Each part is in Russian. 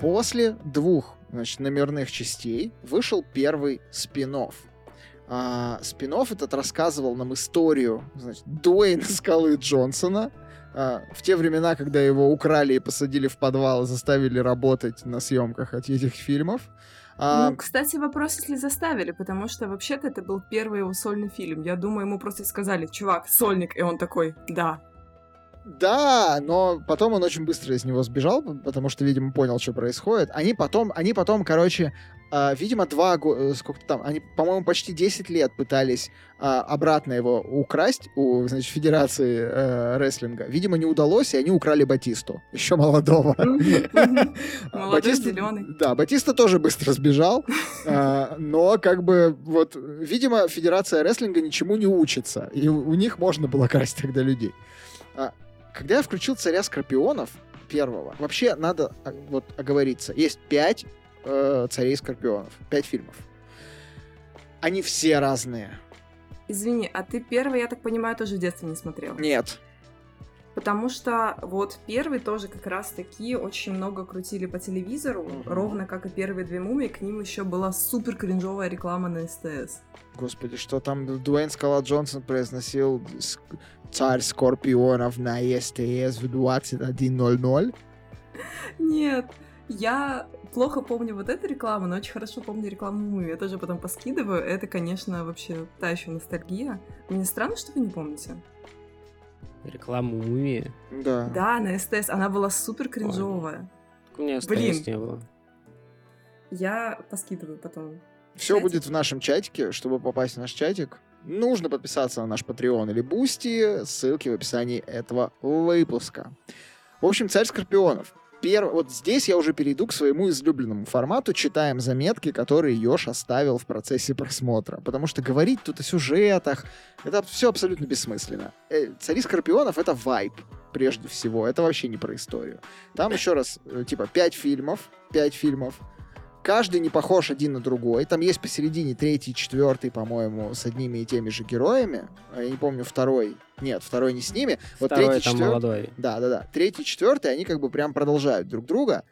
После двух значит, номерных частей вышел первый спин -офф. А, спин этот рассказывал нам историю значит, Дуэйна Скалы Джонсона, а, в те времена, когда его украли и посадили в подвал и заставили работать на съемках от этих фильмов. А... Ну, кстати, вопрос, если заставили, потому что вообще-то это был первый его сольный фильм. Я думаю, ему просто сказали, чувак, сольник, и он такой, да. Да, но потом он очень быстро из него сбежал, потому что, видимо, понял, что происходит. Они потом, они потом, короче, Uh, видимо, два года, э, сколько там, они, по-моему, почти 10 лет пытались uh, обратно его украсть у, значит, Федерации uh, рестлинга. Видимо, не удалось, и они украли Батисту, еще молодого. Молодой, зеленый. Да, Батиста тоже быстро сбежал, но как бы вот, видимо, Федерация рестлинга ничему не учится, и у них можно было красть тогда людей. Когда я включил «Царя Скорпионов», первого, вообще надо вот оговориться, есть пять э, «Царей Скорпионов». Пять фильмов. Они все разные. Извини, а ты первый, я так понимаю, тоже в детстве не смотрел? Нет. Потому что вот первый тоже как раз таки очень много крутили по телевизору, угу. ровно как и первые две мумии, к ним еще была супер кринжовая реклама на СТС. Господи, что там Дуэйн Скала Джонсон произносил царь Скорпионов на СТС в 21.00? Нет, я плохо помню вот эту рекламу, но очень хорошо помню рекламу Муми. Я тоже потом поскидываю. Это, конечно, вообще та еще ностальгия. Мне странно, что вы не помните. Рекламу Муми? Да. Да, на СТС. Она была супер кринжовая. У меня СТС Блин. не было. Я поскидываю потом. Все будет в нашем чатике. Чтобы попасть в наш чатик, нужно подписаться на наш Patreon или Boosty. Ссылки в описании этого выпуска. В общем, царь Скорпионов перв... вот здесь я уже перейду к своему излюбленному формату, читаем заметки, которые Ёж оставил в процессе просмотра. Потому что говорить тут о сюжетах, это все абсолютно бессмысленно. Э, Цари Скорпионов — это вайб, прежде всего. Это вообще не про историю. Там еще раз, э, типа, пять фильмов, пять фильмов, каждый не похож один на другой. Там есть посередине третий, четвертый, по-моему, с одними и теми же героями. А я не помню, второй. Нет, второй не с ними. Вот второй третий, там четвертый. молодой. Да, да, да. Третий, четвертый, они как бы прям продолжают друг друга.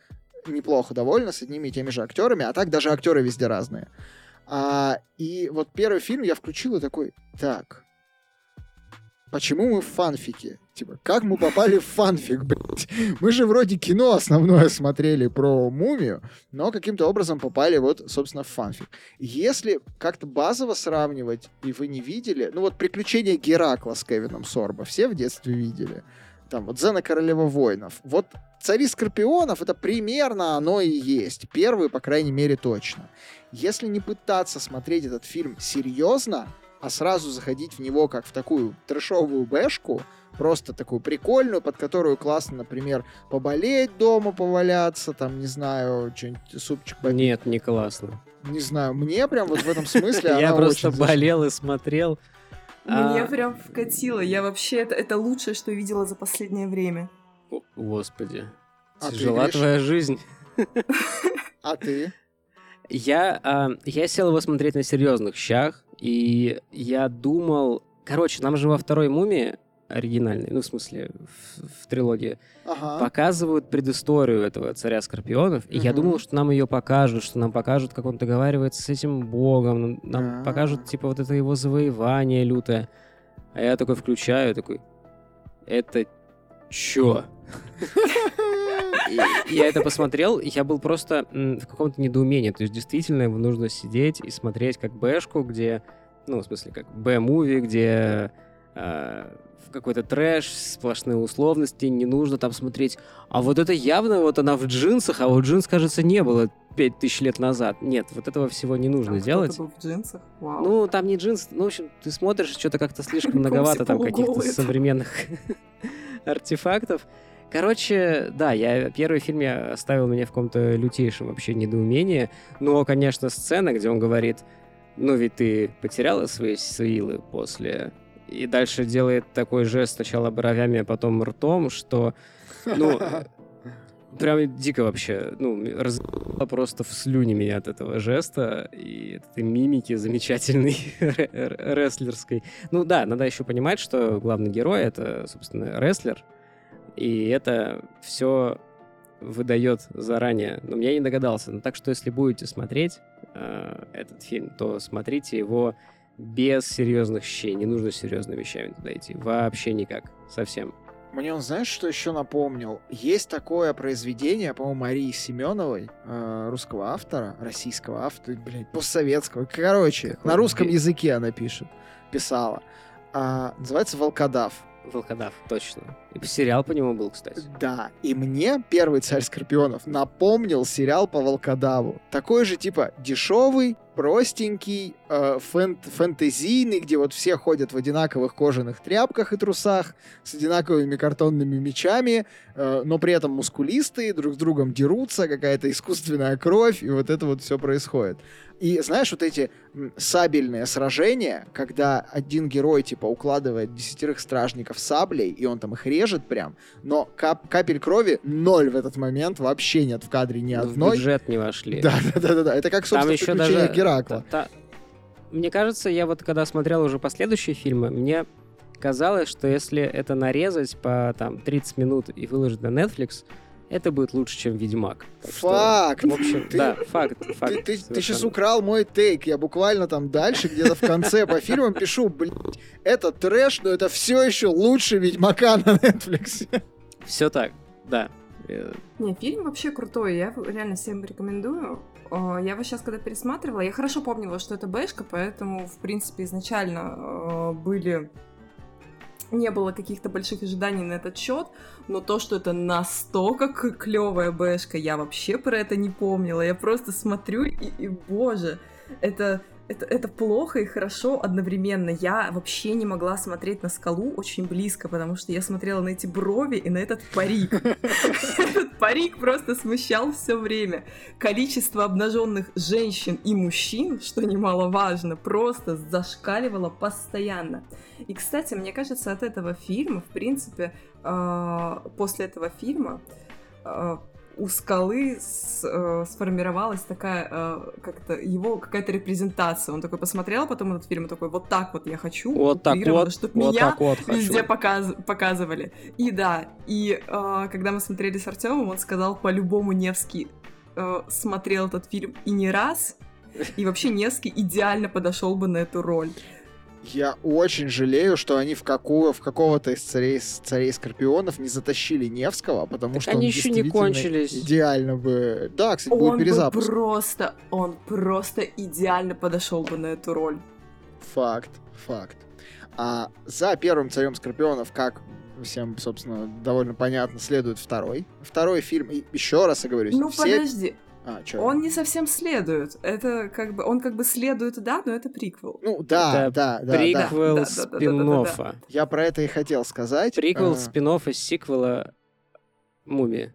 Неплохо довольно с одними и теми же актерами, а так даже актеры везде разные. А, и вот первый фильм я включил и такой, так, почему мы в фанфике? Типа, как мы попали в фанфик, блядь? Мы же вроде кино основное смотрели про мумию, но каким-то образом попали вот, собственно, в фанфик. Если как-то базово сравнивать, и вы не видели, ну вот «Приключения Геракла» с Кевином Сорбо все в детстве видели. Там вот «Зена Королева воинов». Вот «Цари Скорпионов» — это примерно оно и есть. Первый, по крайней мере, точно. Если не пытаться смотреть этот фильм серьезно, а сразу заходить в него как в такую трешовую бэшку, просто такую прикольную, под которую классно, например, поболеть дома, поваляться, там, не знаю, что-нибудь, супчик попить. Нет, не классно. Не знаю, мне прям вот в этом смысле Я просто болел и смотрел. Мне а прям вкатило. Я вообще... Это, это лучшее, что видела за последнее время. Господи. А Тяжела твоя жизнь. А ты? Я, а, я сел его смотреть на серьезных щах, и я думал... Короче, нам же во второй «Мумии» оригинальной, ну, в смысле, в, в трилогии, ага. показывают предысторию этого царя Скорпионов. И я думал, что нам ее покажут, что нам покажут, как он договаривается с этим богом, нам А-а-а. покажут, типа, вот это его завоевание лютое. А я такой включаю, такой, это чё? Я это посмотрел, я был просто в каком-то недоумении. То есть, действительно, ему нужно сидеть и смотреть как бэшку, где, ну, в смысле, как б-муви, где а, какой-то трэш, сплошные условности, не нужно там смотреть. А вот это явно вот она в джинсах, а вот джинс, кажется, не было пять тысяч лет назад. Нет, вот этого всего не нужно а делать. был в джинсах? Вау. Ну, там не джинс, ну, в общем, ты смотришь, что-то как-то слишком многовато там каких-то современных артефактов. Короче, да, я первый фильм я оставил меня в каком-то лютейшем вообще недоумении. Но, конечно, сцена, где он говорит, ну ведь ты потеряла свои силы после и дальше делает такой жест сначала бровями, а потом ртом, что, ну, прям дико вообще, ну, разъебало просто в слюне меня от этого жеста и этой мимики замечательной рестлерской. Ну да, надо еще понимать, что главный герой — это, собственно, рестлер, и это все выдает заранее, но я не догадался. Ну, так что, если будете смотреть э, этот фильм, то смотрите его без серьезных щей. Не нужно серьезными вещами туда идти. Вообще никак. Совсем. Мне он, знаешь, что еще напомнил? Есть такое произведение, по-моему, Марии Семеновой, э, русского автора, российского автора, блядь, постсоветского. Короче, Какой на русском би- языке она пишет, писала. А, называется «Волкодав». Волкодав, точно. И сериал по нему был, кстати. Да, и мне первый царь Скорпионов напомнил сериал по Волкодаву. Такой же, типа, дешевый, простенький, э, фэн- фэнтезийный, где вот все ходят в одинаковых кожаных тряпках и трусах, с одинаковыми картонными мечами, э, но при этом мускулистые, друг с другом дерутся, какая-то искусственная кровь, и вот это вот все происходит. И знаешь, вот эти сабельные сражения, когда один герой, типа, укладывает десятерых стражников саблей, и он там их режет прям, но кап- капель крови ноль в этот момент, вообще нет в кадре ни В одной. бюджет не вошли. Да, да, да, да, да. Это как, Там собственно, еще приключения даже... Геракла. та- та- Мне кажется, я вот когда смотрел уже последующие фильмы, мне казалось, что если это нарезать по там 30 минут и выложить на Netflix, это будет лучше, чем Ведьмак. Так что, Факт! В общем, Ты- да, факт, факт. Ты, ты, сейчас совершенно. украл мой тейк. Я буквально там дальше, где-то в конце по фильмам пишу, блядь, это трэш, но это все еще лучше Ведьмака на Netflix. Все так, да. Э, Не, фильм вообще крутой, я реально всем рекомендую. Я его сейчас, когда пересматривала, я хорошо помнила, что это бэшка, поэтому, в принципе, изначально э, были... Не было каких-то больших ожиданий на этот счет, но то, что это настолько клевая бэшка, я вообще про это не помнила. Я просто смотрю и, и боже, это, это, это плохо и хорошо одновременно. Я вообще не могла смотреть на скалу очень близко, потому что я смотрела на эти брови и на этот парик. Этот парик просто смущал все время. Количество обнаженных женщин и мужчин, что немаловажно, просто зашкаливало постоянно. И, кстати, мне кажется, от этого фильма, в принципе, э, после этого фильма э, у скалы с- э, сформировалась такая, э, как-то его какая-то репрезентация. Он такой посмотрел потом этот фильм и такой, вот так вот я хочу, Вот так вот, чтоб вот меня так вот хочу. везде показ- показывали. И да, и э, когда мы смотрели с Артемом, он сказал, по-любому Невский э, смотрел этот фильм и не раз, и вообще Невский идеально подошел бы на эту роль. Я очень жалею, что они в, какого, в какого-то из царей, царей Скорпионов не затащили Невского, потому Так что они он еще не кончились. Идеально бы... Да, кстати, Он бы перезапуск. просто, он просто идеально подошел бы на эту роль. Факт, факт. А за первым царем Скорпионов, как всем, собственно, довольно понятно, следует второй. Второй фильм, и еще раз оговорюсь, Ну все... подожди, А, чё? он не совсем следует. Это как бы, он как бы следует, да, но это приквел. Ну, да, Это да, да. Приквел Да. Я про это и хотел сказать. Приквел А, спин-оффа сиквела «Мумия».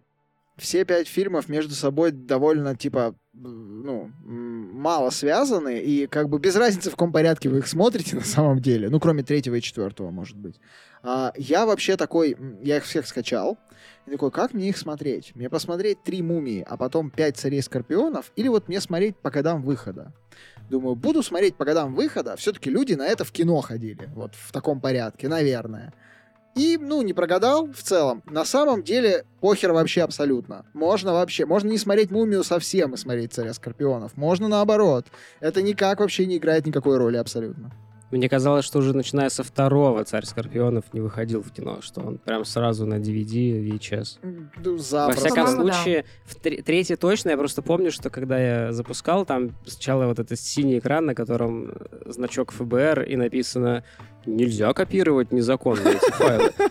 все пять фильмов между собой довольно, типа, ну, мало связаны, и как бы без разницы, в каком порядке вы их смотрите на самом деле, ну, кроме третьего и четвертого, может быть. А, я вообще такой, я их всех скачал, и такой, как мне их смотреть? Мне посмотреть три мумии, а потом пять царей скорпионов, или вот мне смотреть по годам выхода? Думаю, буду смотреть по годам выхода, все-таки люди на это в кино ходили, вот в таком порядке, наверное. И, ну, не прогадал в целом. На самом деле, похер вообще абсолютно. Можно вообще, можно не смотреть «Мумию» совсем и смотреть «Царя Скорпионов». Можно наоборот. Это никак вообще не играет никакой роли абсолютно. Мне казалось, что уже начиная со второго «Царь Скорпионов» не выходил в кино, что он прям сразу на DVD, VHS. Ну, Во запросто. всяком По-моему, да. случае, в тре- третий точно, я просто помню, что когда я запускал, там сначала вот этот синий экран, на котором э, значок ФБР, и написано «Нельзя копировать незаконно эти файлы».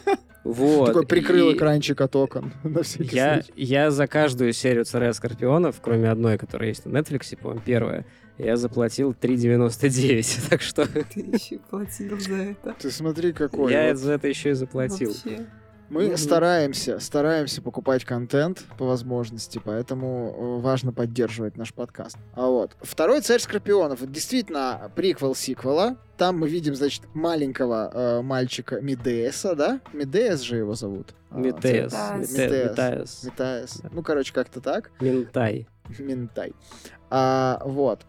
Вот. Такой прикрыл и экранчик от окон. На всякий Я, случай. я за каждую серию «Царя Скорпионов», кроме одной, которая есть на Netflix, по-моему, первая, я заплатил 3,99, так что Ты еще платил за это. Ты смотри, какой. я вот. за это еще и заплатил. Вообще. Мы Мгм. стараемся, стараемся покупать контент по возможности, поэтому э, важно поддерживать наш подкаст. А вот второй царь скорпионов, это действительно приквел сиквела. Там мы видим, значит, маленького э, мальчика Медееса, да? Медеес же его зовут. А, Метеес. Метаес. Метаес. Ну, короче, как-то так. Ментай. Ментай. А, вот.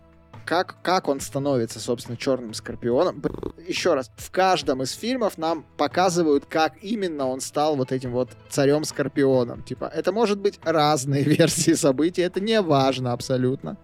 Как, как он становится, собственно, черным скорпионом. Еще раз, в каждом из фильмов нам показывают, как именно он стал вот этим вот царем скорпионом. Типа, это может быть разные версии событий, это не важно абсолютно.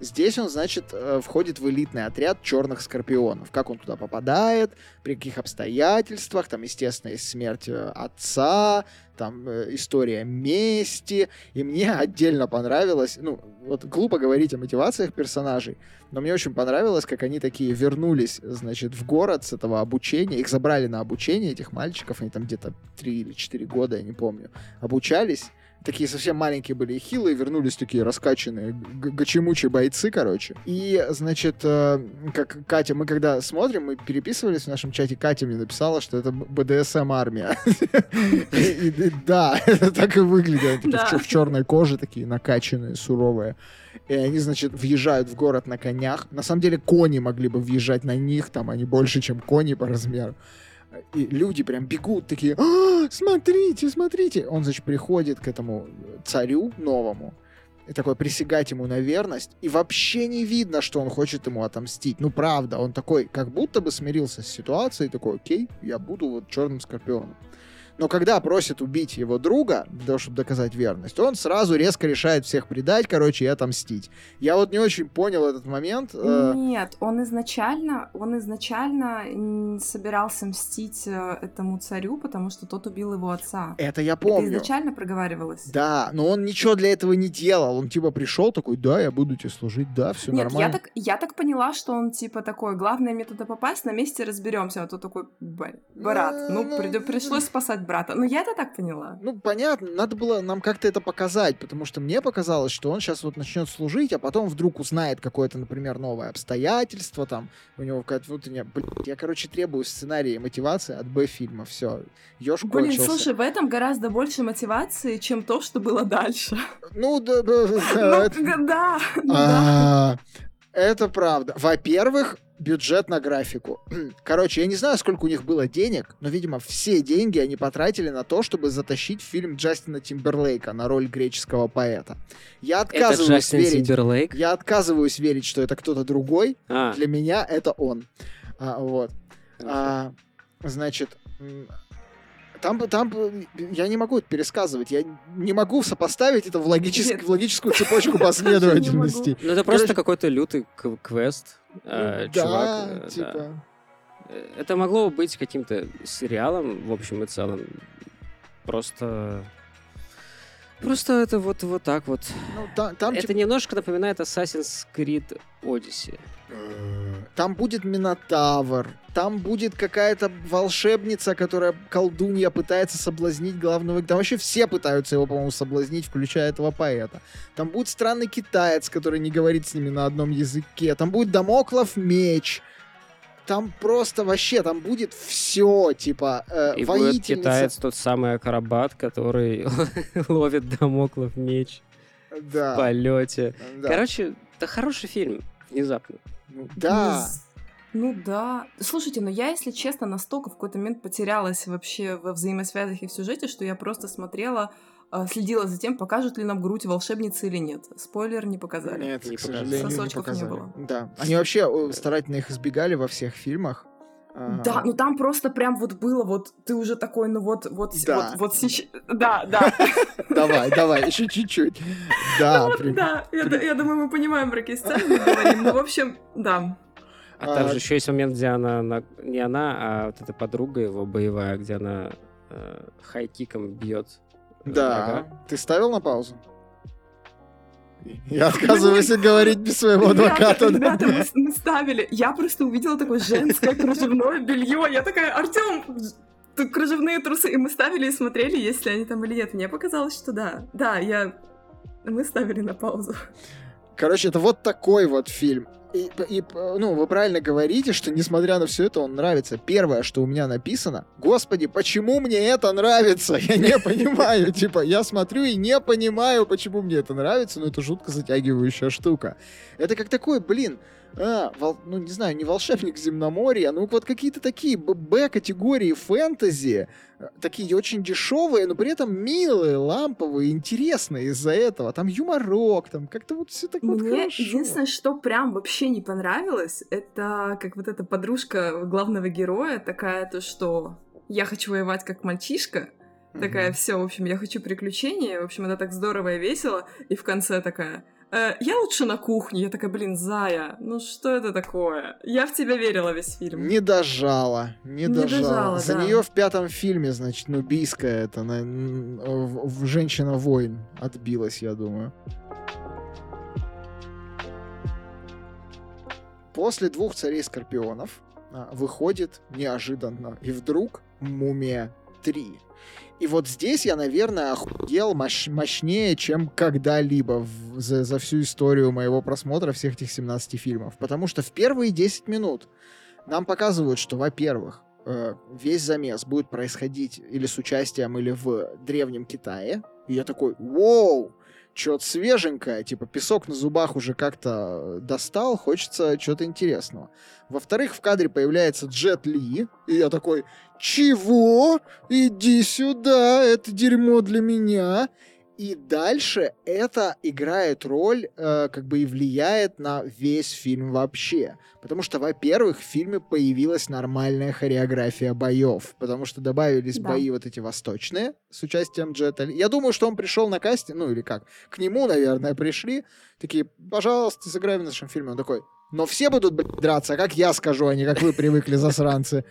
Здесь он, значит, э, входит в элитный отряд черных скорпионов. Как он туда попадает, при каких обстоятельствах, там, естественно, есть смерть э, отца, там, э, история мести. И мне отдельно понравилось, ну, вот глупо говорить о мотивациях персонажей, но мне очень понравилось, как они такие вернулись, значит, в город с этого обучения. Их забрали на обучение, этих мальчиков, они там где-то 3 или 4 года, я не помню, обучались такие совсем маленькие были и хилые, вернулись такие раскачанные, гачемучие бойцы, короче. И, значит, э, как Катя, мы когда смотрим, мы переписывались в нашем чате, Катя мне написала, что это БДСМ-армия. Да, так и выглядят. В черной коже такие накачанные, суровые. И они, значит, въезжают в город на конях. На самом деле кони могли бы въезжать на них, там они больше, чем кони по размеру и люди прям бегут такие, а, смотрите, смотрите. Он, значит, приходит к этому царю новому, и такой присягать ему на верность, и вообще не видно, что он хочет ему отомстить. Ну, правда, он такой, как будто бы смирился с ситуацией, такой, окей, я буду вот черным скорпионом. Но когда просит убить его друга, для того, чтобы доказать верность, он сразу резко решает всех предать, короче, и отомстить. Я вот не очень понял этот момент. Э. Нет, он изначально, он изначально собирался мстить э, этому царю, потому что тот убил его отца. Это я помню. Это изначально проговаривалось. Да, но он ничего для этого не делал. Он типа пришел такой, да, я буду тебе служить, да, все Нет, нормально. Я так, я так поняла, что он типа такой, главное мне туда попасть, на месте разберемся. А то такой, брат, ну, ну пришлось спасать брата. Ну, я это так поняла. Ну, понятно, надо было нам как-то это показать, потому что мне показалось, что он сейчас вот начнет служить, а потом вдруг узнает какое-то, например, новое обстоятельство, там, у него какая-то внутренняя... Блин, я, короче, требую сценария и мотивации от Б-фильма, все, Ёж Блин, кончился. слушай, в этом гораздо больше мотивации, чем то, что было дальше. Ну, да, да, да. Это правда. Во-первых, бюджет на графику. Короче, я не знаю, сколько у них было денег, но, видимо, все деньги они потратили на то, чтобы затащить фильм Джастина Тимберлейка на роль греческого поэта. Я отказываюсь это верить. Тимберлейк? Я отказываюсь верить, что это кто-то другой. А. Для меня это он. А, вот. А, значит, там, там я не могу это пересказывать, я не могу сопоставить это в, логически, в логическую цепочку последовательности. Ну это просто какой-то лютый квест, э, чувак. Э, типа... Э, это могло быть каким-то сериалом, в общем и целом. Просто Просто это вот, вот так вот. Ну, та, там, это типа... немножко напоминает Assassin's Creed Odyssey. Там будет Минотавр, там будет какая-то волшебница, которая колдунья пытается соблазнить главного... Там вообще все пытаются его, по-моему, соблазнить, включая этого поэта. Там будет странный китаец, который не говорит с ними на одном языке. Там будет Дамоклов меч там просто вообще, там будет все, типа, э, И будет китаец тот самый акробат, который ловит Дамоклов меч да. в полете. Да. Короче, это хороший фильм, внезапно. Ну, да. Ну да. Слушайте, но я, если честно, настолько в какой-то момент потерялась вообще во взаимосвязях и в сюжете, что я просто смотрела следила за тем, покажут ли нам грудь волшебницы или нет. Спойлер не показали. Нет, не к сожалению, Сосочков не, показали. не было. Да. Они вообще старательно их избегали во всех фильмах. А, да, ну там просто прям вот было, вот ты уже такой, ну вот, вот, да. вот, вот сейчас, да, да. Давай, давай, еще чуть-чуть. Да, да. Я думаю, мы понимаем, про какие сцены. Ну, в общем, да. А там же еще есть момент, где она, не она, а вот эта подруга его боевая, где она э, хайкиком бьет да. Ты ставил на паузу? Я отказываюсь говорить без своего адвоката. Ребята, мы, мы ставили. Я просто увидела такое женское кружевное белье. Я такая, Артем, тут кружевные трусы. И мы ставили и смотрели, есть ли они там или нет. Мне показалось, что да. Да, я... Мы ставили на паузу. Короче, это вот такой вот фильм и, и, ну, вы правильно говорите, что несмотря на все это, он нравится. Первое, что у меня написано, господи, почему мне это нравится? Я не понимаю. Типа, я смотрю и не понимаю, почему мне это нравится, но это жутко затягивающая штука. Это как такой, блин, а, вол, ну не знаю, не волшебник земноморья, ну вот какие-то такие Б-категории фэнтези, э, такие очень дешевые, но при этом милые, ламповые, интересные из-за этого. Там юморок, там как-то вот все так Мне вот хорошо. единственное, что прям вообще не понравилось, это как вот эта подружка главного героя, такая то, что я хочу воевать как мальчишка, такая, все, в общем, я хочу приключения, в общем, это так здорово и весело, и в конце такая, э, я лучше на кухне, я такая, блин, Зая, ну что это такое? Я в тебя верила весь фильм. Не дожала, не, не дожала. дожала. За да. нее в пятом фильме, значит, нубийская это, на, в, в женщина-воин отбилась, я думаю. После двух царей Скорпионов а, выходит неожиданно и вдруг Мумия 3. И вот здесь я, наверное, охуел мощ- мощнее, чем когда-либо в, за, за всю историю моего просмотра всех этих 17 фильмов. Потому что в первые 10 минут нам показывают, что, во-первых, э, весь замес будет происходить или с участием, или в Древнем Китае. И я такой, вау, что-то свеженькое, типа песок на зубах уже как-то достал, хочется чего-то интересного. Во-вторых, в кадре появляется Джет Ли, и я такой, чего? Иди сюда, это дерьмо для меня. И дальше это играет роль, э, как бы и влияет на весь фильм вообще. Потому что, во-первых, в фильме появилась нормальная хореография боев. Потому что добавились да. бои вот эти восточные с участием Джета. Я думаю, что он пришел на кастинг, ну или как, к нему, наверное, пришли. Такие, пожалуйста, сыграй в нашем фильме. Он такой, но все будут блядь, драться, как я скажу, а не как вы привыкли, засранцы.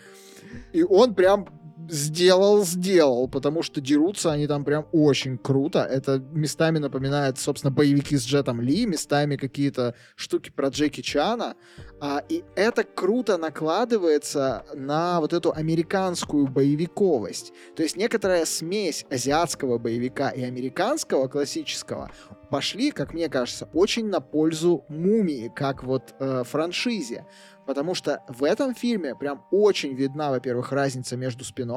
И он прям сделал, сделал, потому что дерутся они там прям очень круто. Это местами напоминает, собственно, боевики с Джетом Ли, местами какие-то штуки про Джеки Чана. А, и это круто накладывается на вот эту американскую боевиковость. То есть некоторая смесь азиатского боевика и американского классического пошли, как мне кажется, очень на пользу мумии, как вот э, франшизе. Потому что в этом фильме прям очень видна, во-первых, разница между спин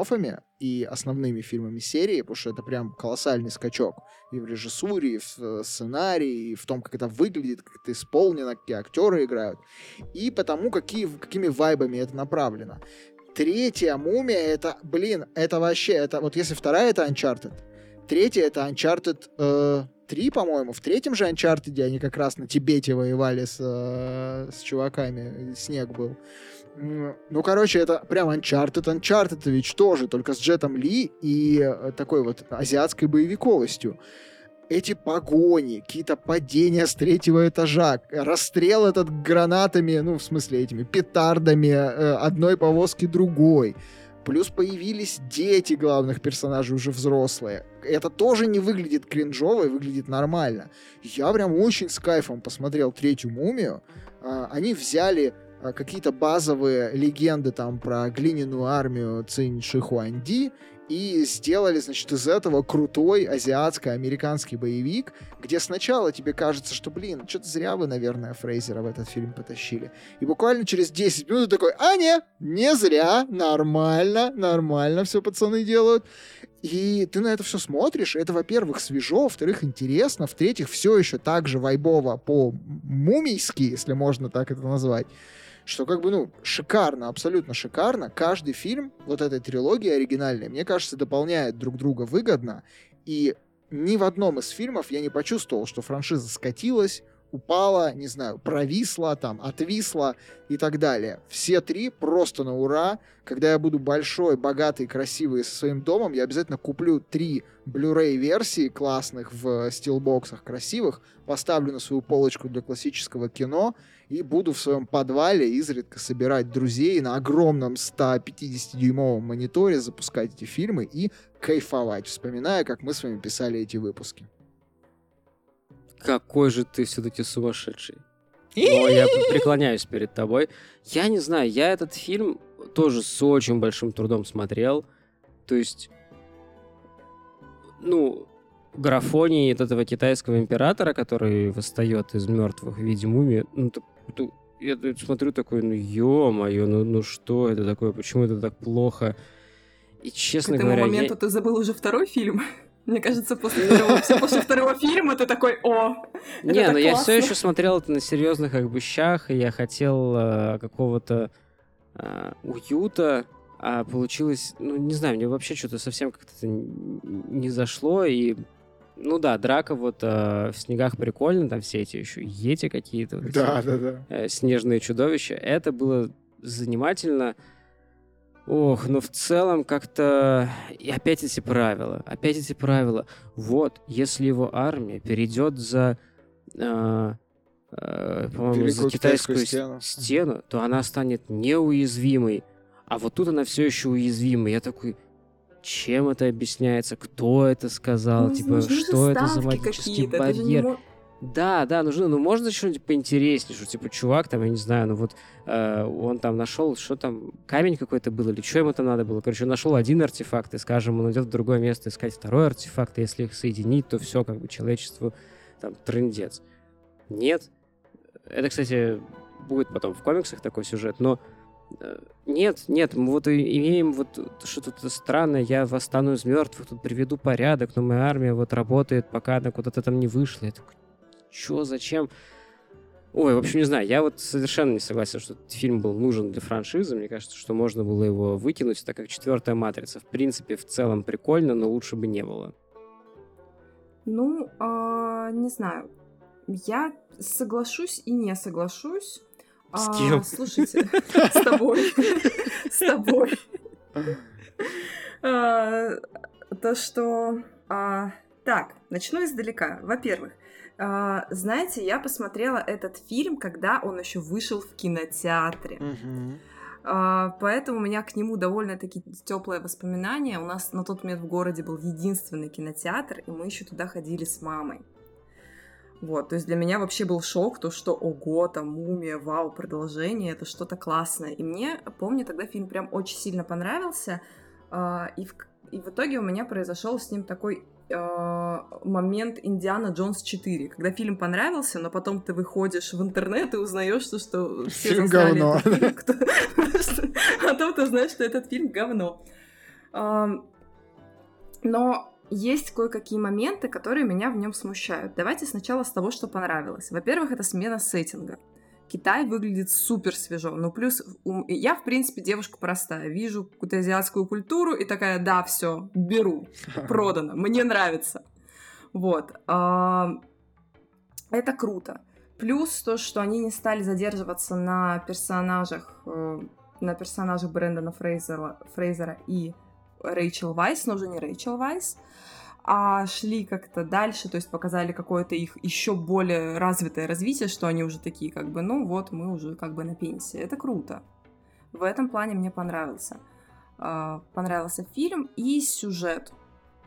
и основными фильмами серии, потому что это прям колоссальный скачок и в режиссуре, и в э, сценарии, и в том, как это выглядит, как это исполнено, какие актеры играют, и потому, какие, какими вайбами это направлено. Третья мумия, это, блин, это вообще, это вот если вторая это Uncharted, третья это Uncharted э, 3, по-моему. В третьем же Uncharted они как раз на Тибете воевали с, э, с чуваками. Снег был. Ну, короче, это прям Uncharted. Uncharted ведь тоже, только с Джетом Ли и э, такой вот азиатской боевиковостью. Эти погони, какие-то падения с третьего этажа, расстрел этот гранатами, ну, в смысле, этими петардами э, одной повозки другой. Плюс появились дети главных персонажей, уже взрослые. Это тоже не выглядит кринжово и выглядит нормально. Я прям очень с кайфом посмотрел третью мумию. А, они взяли а, какие-то базовые легенды там про глиняную армию Цинь Шихуанди и сделали, значит, из этого крутой азиатско-американский боевик, где сначала тебе кажется, что, блин, что-то зря вы, наверное, Фрейзера в этот фильм потащили. И буквально через 10 минут такой, а, не, не зря, нормально, нормально все пацаны делают. И ты на это все смотришь, это, во-первых, свежо, во-вторых, интересно, в-третьих, все еще так же вайбово по-мумийски, если можно так это назвать что как бы, ну, шикарно, абсолютно шикарно. Каждый фильм вот этой трилогии оригинальной, мне кажется, дополняет друг друга выгодно. И ни в одном из фильмов я не почувствовал, что франшиза скатилась, упала, не знаю, провисла, там, отвисла и так далее. Все три просто на ура. Когда я буду большой, богатый, красивый со своим домом, я обязательно куплю три Blu-ray версии классных в стилбоксах красивых, поставлю на свою полочку для классического кино и буду в своем подвале изредка собирать друзей на огромном 150-дюймовом мониторе, запускать эти фильмы и кайфовать, вспоминая, как мы с вами писали эти выпуски. Какой же ты все-таки сумасшедший. Но я преклоняюсь перед тобой. Я не знаю, я этот фильм тоже с очень большим трудом смотрел. То есть, ну, графонии этого китайского императора, который восстает из мертвых в виде мумии, ну, я смотрю такой, ну ё-моё, ну, ну что это такое, почему это так плохо? И честно К этому говоря, моменту я... ты забыл уже второй фильм. Мне кажется, после второго, после второго фильма ты такой, о, Не, но ну я все еще смотрел это на серьезных как бы щах, и я хотел э, какого-то э, уюта, а получилось, ну, не знаю, мне вообще что-то совсем как-то не зашло, и Ну да, драка вот э, в снегах прикольно, там все эти еще ети какие-то. Вот Да, эти, да, да. э, снежные чудовища. Это было занимательно. Ох, но в целом как-то... И опять эти правила, опять эти правила. Вот, если его армия перейдет за, э, э, по-моему, за китайскую китайскую стену. стену. то она станет неуязвимой. А вот тут она все еще уязвима. Я такой, чем это объясняется? Кто это сказал? Ну, типа, что это за магический это не барьер? мо- Да, да, нужно, ну можно что-нибудь поинтереснее, что типа чувак там, я не знаю, ну вот э, он там нашел, что там, камень какой-то был или что ему там надо было. Короче, он нашел один артефакт, и, скажем, он идет в другое место искать второй артефакт, и если их соединить, то все, как бы человечеству там трындец. Нет. Это, кстати, будет потом в комиксах такой сюжет, но э, нет, нет, мы вот имеем вот что-то странное, я восстану из мертвых, тут приведу порядок, но моя армия вот работает, пока она куда-то там не вышла. Я такой, чё, зачем? Ой, в общем, не знаю, я вот совершенно не согласен, что этот фильм был нужен для франшизы. Мне кажется, что можно было его выкинуть, так как четвертая матрица, в принципе, в целом прикольно, но лучше бы не было. Ну, а, не знаю. Я соглашусь и не соглашусь. С А, кем? Слушайте, с тобой. С тобой. А, То, что... а, Так, начну издалека. Во-первых, а, знаете, я посмотрела этот фильм, когда он еще вышел в кинотеатре. А, Поэтому у меня к нему довольно-таки теплые воспоминания. У нас на тот момент в городе был единственный кинотеатр, и мы еще туда ходили с мамой. Вот, то есть для меня вообще был шок, то, что ого, там мумия, вау, продолжение, это что-то классное. И мне, помню, тогда фильм прям очень сильно понравился, а, и в, и в итоге у меня произошел с ним такой а, момент Индиана Джонс 4, когда фильм понравился, но потом ты выходишь в интернет и узнаешь, что, что все Фильм зазнали говно. этот фильм, кто- А потом ты знаешь, что этот фильм говно. Но есть кое-какие моменты, которые меня в нем смущают. Давайте сначала с того, что понравилось. Во-первых, это смена сеттинга. Китай выглядит супер свежо. Ну, плюс я, в принципе, девушка простая. Вижу какую-то азиатскую культуру и такая, да, все, беру, продано, мне нравится. Вот. ам, Это круто. Плюс то, что они не стали задерживаться на персонажах, э, на персонажах Брэндона Фрейзера, Фрейзера и Рэйчел Вайс, но уже не Рэйчел Вайс, а шли как-то дальше, то есть показали какое-то их еще более развитое развитие, что они уже такие, как бы, ну вот, мы уже как бы на пенсии. Это круто. В этом плане мне понравился. А, Понравился фильм и сюжет.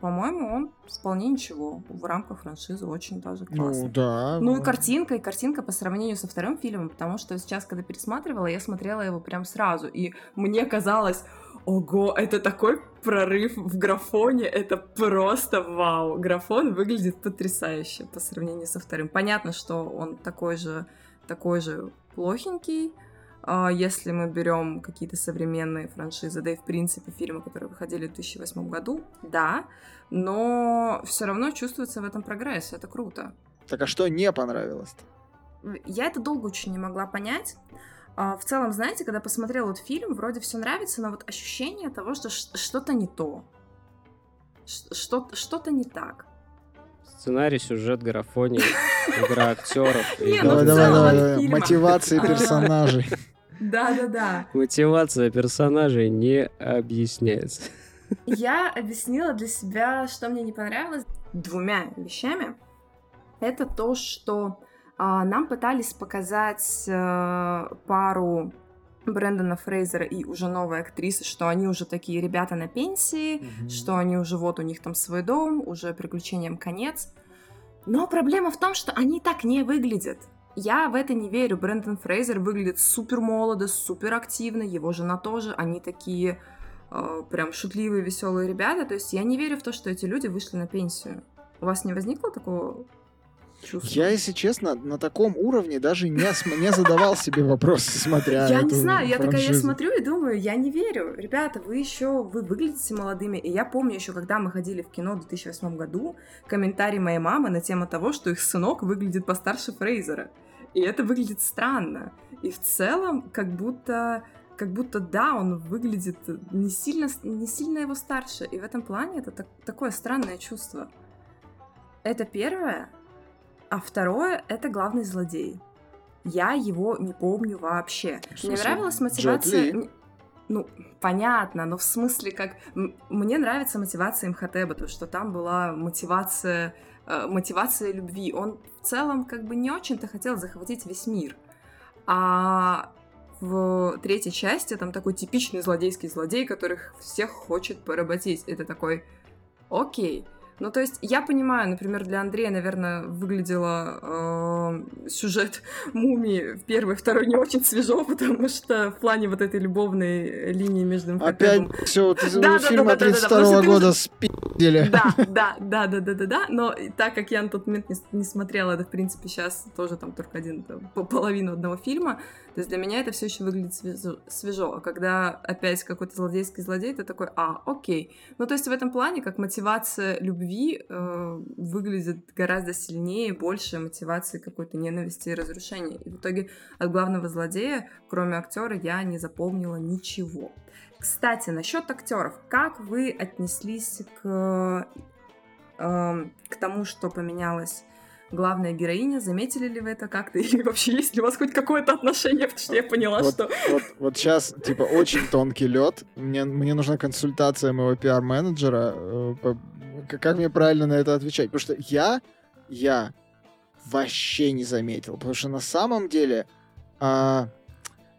По-моему, он вполне ничего. В рамках франшизы очень даже классный. Ну, да. Ну и картинка, и картинка по сравнению со вторым фильмом, потому что сейчас, когда пересматривала, я смотрела его прям сразу, и мне казалось, ого, это такой прорыв в графоне, это просто вау. Графон выглядит потрясающе по сравнению со вторым. Понятно, что он такой же, такой же плохенький, а, если мы берем какие-то современные франшизы, да и в принципе фильмы, которые выходили в 2008 году, да, но все равно чувствуется в этом прогресс, это круто. Так а что не понравилось-то? Я это долго очень не могла понять. А, В целом, знаете, когда посмотрела этот фильм, вроде все нравится, но вот ощущение того, что что-то не то. Что-то не так. Сценарий, сюжет, графоний, игра актеров. ну Давай, давай, давай. Мотивации персонажей. Да-да-да. Мотивация персонажей не объясняется. Я объяснила для себя, что мне не понравилось двумя вещами. Это то, что нам пытались показать э, пару Брэндона Фрейзера и уже новой актрисы, что они уже такие ребята на пенсии, что они уже вот у них там свой дом, уже приключениям конец. Но проблема в том, что они так не выглядят. Я в это не верю. Брэндон Фрейзер выглядит супер молодо, супер активно, его жена тоже. Они такие э, прям шутливые, веселые ребята. То есть я не верю в то, что эти люди вышли на пенсию. У вас не возникло такого чувства? Я, если честно, на таком уровне даже не, не задавал себе вопросы, смотря Я не знаю, я такая, я смотрю и думаю, я не верю. Ребята, вы еще, вы выглядите молодыми. И я помню еще, когда мы ходили в кино в 2008 году, комментарий моей мамы на тему того, что их сынок выглядит постарше Фрейзера. И это выглядит странно. И в целом, как будто, как будто да, он выглядит не сильно, не сильно его старше. И в этом плане это так- такое странное чувство. Это первое. А второе — это главный злодей. Я его не помню вообще. Мне нравилась мотивация... Ну, понятно, но в смысле, как... Мне нравится мотивация МХТ, потому что там была мотивация, э, мотивация любви. Он в целом как бы не очень-то хотел захватить весь мир. А в третьей части там такой типичный злодейский злодей, которых всех хочет поработить. Это такой, окей, ну, то есть я понимаю, например, для Андрея, наверное, выглядела э, сюжет мумии в первой, второй не очень свежо, потому что в плане вот этой любовной линии между Опять все, ты да, фильма 32 года спидели. Да, да, да, да, да, да, да, но так как я на тот момент не, не смотрела, это, в принципе, сейчас тоже там только один, там, половину одного фильма, то есть для меня это все еще выглядит свежо. А когда опять какой-то злодейский злодей, ты такой, а, окей. Ну, то есть в этом плане, как мотивация любви э, выглядит гораздо сильнее, больше мотивации какой-то ненависти и разрушения. И в итоге от главного злодея, кроме актера, я не запомнила ничего. Кстати, насчет актеров. Как вы отнеслись к, э, к тому, что поменялось главная героиня. Заметили ли вы это как-то? Или вообще есть ли у вас хоть какое-то отношение? Потому что я поняла, вот, что... Вот, вот сейчас, типа, очень тонкий лед. Мне, мне нужна консультация моего пиар-менеджера. Э, как мне правильно на это отвечать? Потому что я, я вообще не заметил. Потому что на самом деле... А,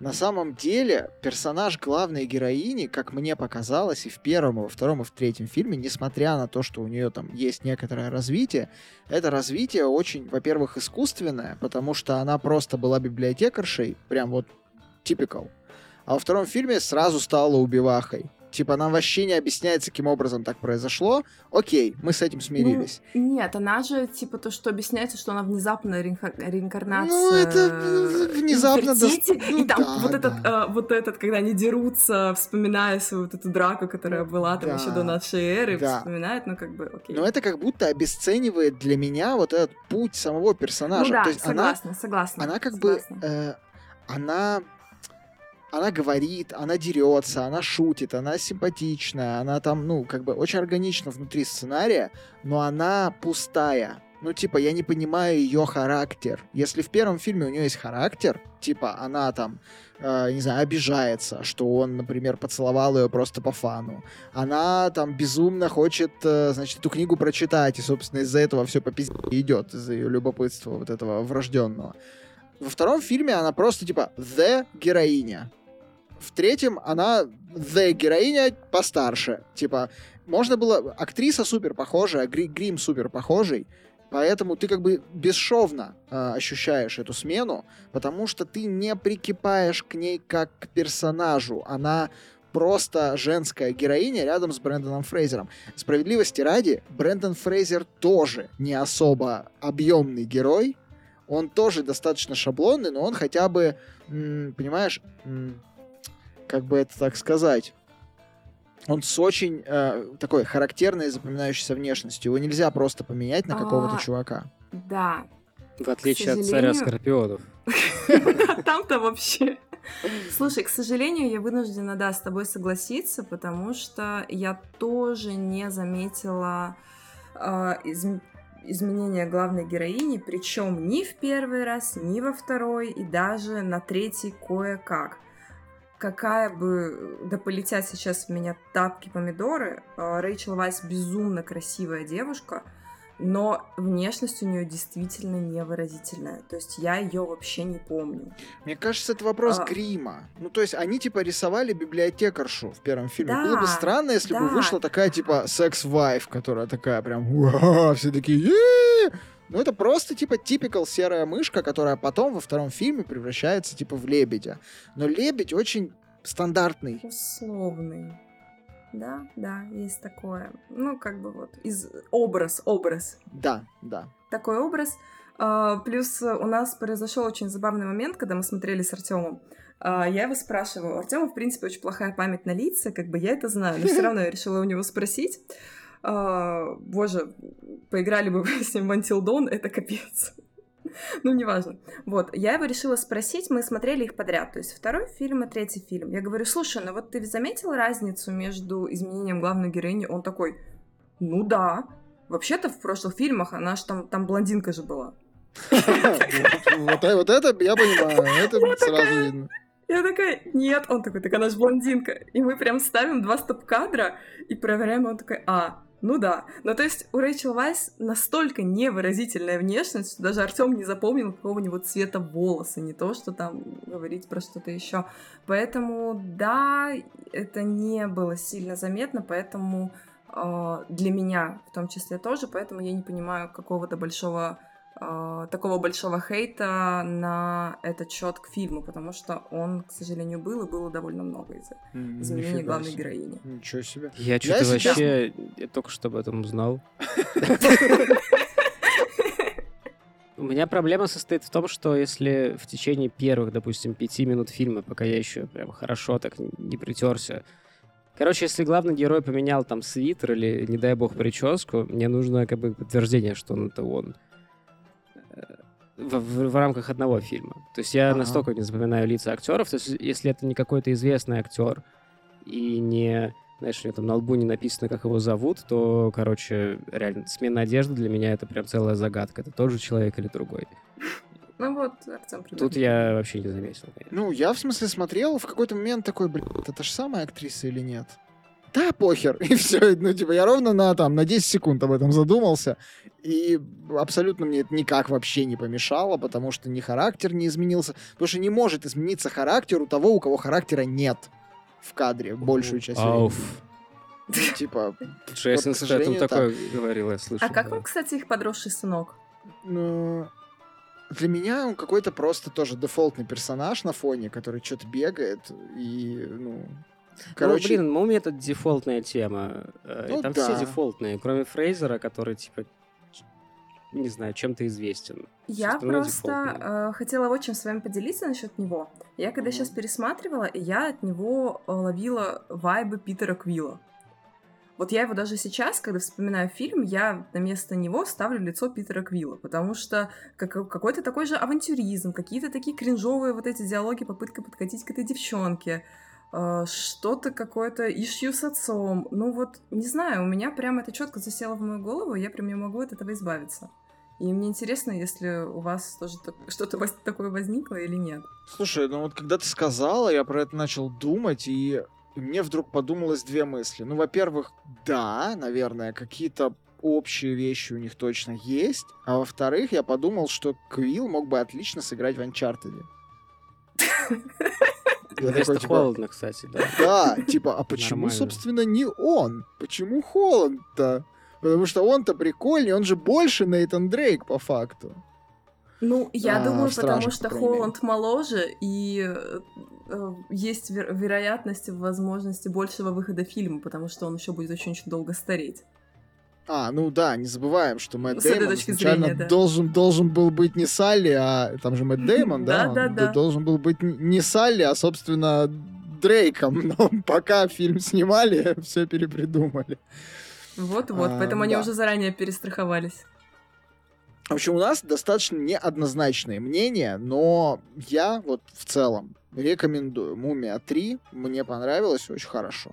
на самом деле, персонаж главной героини, как мне показалось, и в первом, и во втором, и в третьем фильме, несмотря на то, что у нее там есть некоторое развитие, это развитие очень, во-первых, искусственное, потому что она просто была библиотекаршей, прям вот typical. А во втором фильме сразу стала убивахой. Типа, нам вообще не объясняется, каким образом так произошло. Окей, мы с этим смирились. Ну, нет, она же, типа, то, что объясняется, что она внезапная реинка- реинкарнация... Ну, это внезапно... До... Ну, и там да, вот, да. Этот, э, вот этот, когда они дерутся, вспоминая свою вот эту драку, которая была там да, еще до нашей эры, да. вспоминают, ну, как бы, окей. Но это как будто обесценивает для меня вот этот путь самого персонажа. Ну да, то есть согласна, она, согласна. Она как согласна. бы... Э, она она говорит, она дерется, она шутит, она симпатичная, она там, ну, как бы очень органична внутри сценария, но она пустая. Ну, типа, я не понимаю ее характер. Если в первом фильме у нее есть характер, типа, она там, э, не знаю, обижается, что он, например, поцеловал ее просто по фану. Она там безумно хочет, э, значит, эту книгу прочитать, и, собственно, из-за этого все по пизде идет, из-за ее любопытства вот этого врожденного. Во втором фильме она просто, типа, the героиня. В третьем она the героиня постарше. Типа, можно было... Актриса супер похожая, гри, грим супер похожий, поэтому ты как бы бесшовно э, ощущаешь эту смену, потому что ты не прикипаешь к ней как к персонажу. Она просто женская героиня рядом с Брэндоном Фрейзером. Справедливости ради, Брэндон Фрейзер тоже не особо объемный герой. Он тоже достаточно шаблонный, но он хотя бы, понимаешь, как бы это так сказать, он с очень э, такой характерной запоминающейся внешностью. Его нельзя просто поменять на какого-то а, чувака. Да. В отличие от царя Скорпионов. Там-то вообще. Слушай, к сожалению, я вынуждена, да, с тобой согласиться, потому что я тоже не заметила э, из, изменения главной героини, причем ни в первый раз, ни во второй, и даже на третий кое-как какая бы да полетят сейчас в меня тапки помидоры, а, Рэйчел Вайс безумно красивая девушка, но внешность у нее действительно невыразительная. То есть я ее вообще не помню. Мне кажется, это вопрос а... грима. Ну, то есть они типа рисовали библиотекаршу в первом фильме. Да, Было бы странно, если да. бы вышла такая типа секс-вайф, которая такая прям все такие ну, это просто, типа, типикал серая мышка, которая потом во втором фильме превращается, типа, в лебедя. Но лебедь очень стандартный. Условный. Да, да, есть такое. Ну, как бы вот, из образ, образ. Да, да. Такой образ. А, плюс у нас произошел очень забавный момент, когда мы смотрели с Артемом. А, я его спрашиваю. Артема, в принципе, очень плохая память на лица, как бы я это знаю, но все равно я решила у него спросить. А, боже, поиграли бы с ним в Until Dawn, это капец. ну, неважно. Вот, я его решила спросить, мы смотрели их подряд, то есть второй фильм и третий фильм. Я говорю, слушай, ну вот ты заметил разницу между изменением главной героини? Он такой, ну да, Вообще-то в прошлых фильмах она же там, там блондинка же была. Вот это я понимаю, это сразу видно. Я такая, нет, он такой, так она же блондинка. И мы прям ставим два стоп-кадра и проверяем, он такой, а, ну да. Ну, то есть у Рэйчел Вайс настолько невыразительная внешность, что даже Артем не запомнил какого-нибудь цвета волосы, не то, что там говорить про что-то еще. Поэтому, да, это не было сильно заметно, поэтому э, для меня в том числе тоже, поэтому я не понимаю какого-то большого э, такого большого хейта на этот счет к фильму, потому что он, к сожалению, был и было довольно много из-за изменения главной себе. героини. Ничего себе. Я что-то вообще я только что об этом узнал. У меня проблема состоит в том, что если в течение первых, допустим, пяти минут фильма, пока я еще прям хорошо так не притерся, Короче, если главный герой поменял там свитер или, не дай бог, прическу, мне нужно как бы подтверждение, что он это он в, в, в рамках одного фильма. То есть я ага. настолько не запоминаю лица актеров. То есть если это не какой-то известный актер и не, знаешь, у него там на лбу не написано, как его зовут, то, короче, реально, смена одежды для меня это прям целая загадка. Это тот же человек или другой. Ну вот, Артем Тут я вообще не заметил. Конечно. Ну, я в смысле смотрел, в какой-то момент такой, блин, это же самая актриса или нет? Да, похер, и все. Ну, типа, я ровно на, там, на 10 секунд об этом задумался, и абсолютно мне это никак вообще не помешало, потому что ни характер не изменился, потому что не может измениться характер у того, у кого характера нет в кадре большую часть Ауф. времени. Ну, типа, Джейсон Стэтхэм такое говорил, я слышал. А как вам, кстати, их подросший сынок? Ну, для меня он какой-то просто тоже дефолтный персонаж на фоне, который что-то бегает и, ну, Короче... Ну, блин, Муми это дефолтная тема. Э, ну, и там да. все дефолтные, кроме Фрейзера, который, типа, не знаю, чем-то известен. Я просто э, хотела очень с вами поделиться насчет него. Я когда mm-hmm. сейчас пересматривала, я от него э, ловила вайбы Питера Квилла. Вот я его даже сейчас, когда вспоминаю фильм, я на место него ставлю лицо Питера Квилла, потому что как, какой-то такой же авантюризм, какие-то такие кринжовые вот эти диалоги, попытка подкатить к этой девчонке, что-то какое-то ищу с отцом. Ну вот, не знаю, у меня прям это четко засело в мою голову, я прям не могу от этого избавиться. И мне интересно, если у вас тоже что-то такое возникло или нет. Слушай, ну вот когда ты сказала, я про это начал думать, и мне вдруг подумалось две мысли. Ну, во-первых, да, наверное, какие-то общие вещи у них точно есть. А во-вторых, я подумал, что Квилл мог бы отлично сыграть в Анчартеде. Вместо типа, Холланда, кстати, да. Да, типа, а почему, собственно, не он? Почему Холланд-то? Потому что он-то прикольнее, он же больше Нейтан Дрейк, по факту. Ну, я а, думаю, потому что Холланд моложе, и э, есть вер- вероятность, возможности большего выхода фильма, потому что он еще будет очень-очень долго стареть. А, ну да, не забываем, что Мэтт Дэймон изначально зрения, да. должен, должен был быть не Салли, а там же Мэтт Дэймон, да? Да, да, Должен был быть не Салли, а, собственно, Дрейком. Но пока фильм снимали, все перепридумали. Вот-вот, а, поэтому они уже заранее перестраховались. В общем, у нас достаточно неоднозначные мнения, но я вот в целом рекомендую. «Мумия 3» мне понравилось очень хорошо.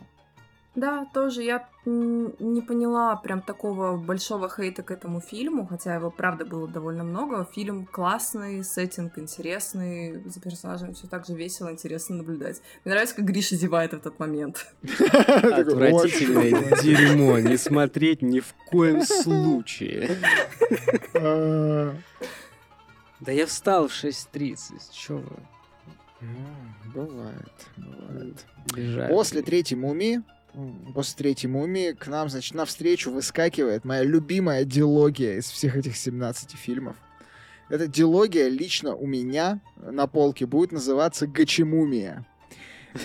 Да, тоже я не поняла прям такого большого хейта к этому фильму, хотя его, правда, было довольно много. Фильм классный, сеттинг интересный, за персонажами все так же весело, интересно наблюдать. Мне нравится, как Гриша зевает в этот момент. Отвратительное дерьмо, не смотреть ни в коем случае. А. Да я встал в 6.30, чё вы? Ну, бывает, бывает. После третьей мумии после третьей мумии к нам, значит, навстречу выскакивает моя любимая дилогия из всех этих 17 фильмов. Эта дилогия лично у меня на полке будет называться Гачемумия.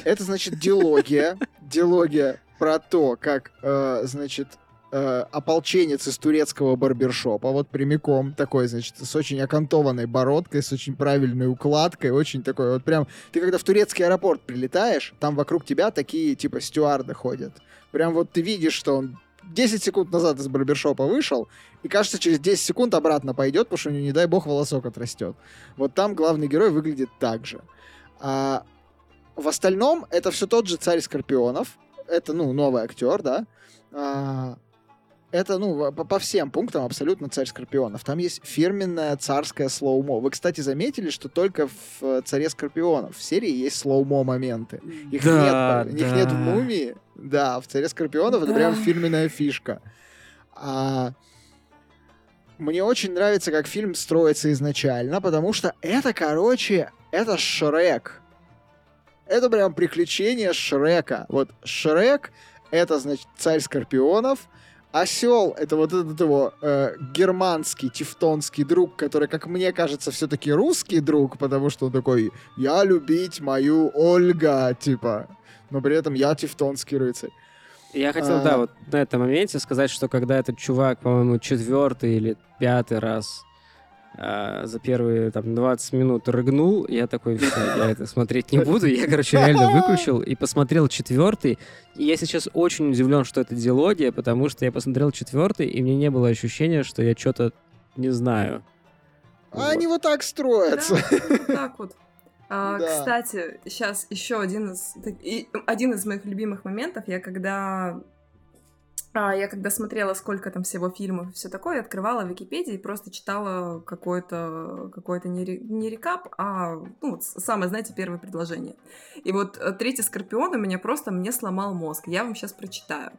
Это, значит, дилогия, дилогия про то, как, э, значит, э, ополченец из турецкого барбершопа, вот прямиком такой, значит, с очень окантованной бородкой, с очень правильной укладкой, очень такой вот прям... Ты когда в турецкий аэропорт прилетаешь, там вокруг тебя такие, типа, стюарды ходят. Прям вот ты видишь, что он 10 секунд назад из барбершопа вышел, и кажется, через 10 секунд обратно пойдет, потому что у него, не дай бог, волосок отрастет. Вот там главный герой выглядит так же. А в остальном это все тот же царь Скорпионов. Это, ну, новый актер, да. А, это, ну, по, по всем пунктам абсолютно царь Скорпионов. Там есть фирменное царское slow-mo. Вы, кстати, заметили, что только в э, царе Скорпионов в серии есть slow-mo моменты. Их, да, нет, да. их нет в мумии. Да, в царе Скорпионов да. это прям фирменная фишка. А... Мне очень нравится, как фильм строится изначально, потому что это, короче, это Шрек. Это прям приключение Шрека. Вот Шрек — это, значит, царь Скорпионов, Осел — это вот этот его э, германский, тевтонский друг, который, как мне кажется, все-таки русский друг, потому что он такой «Я любить мою Ольга», типа, но при этом я тевтонский рыцарь. Я хотел, а... да, вот на этом моменте сказать, что когда этот чувак, по-моему, четвертый или пятый раз а, за первые там 20 минут рыгнул, я такой, все, я это смотреть не буду. Я, короче, реально выключил и посмотрел четвертый. И я сейчас очень удивлен, что это диалогия, потому что я посмотрел четвертый, и мне не было ощущения, что я что-то не знаю. А вот. они вот так строятся. Да, вот так вот. А, да. Кстати, сейчас еще один из, один из моих любимых моментов, я когда а, я когда смотрела, сколько там всего фильмов и все такое, открывала Википедию и просто читала какой-то какой то не, не рекап, а ну, вот самое, знаете, первое предложение. И вот э, третий Скорпион у меня просто мне сломал мозг. Я вам сейчас прочитаю.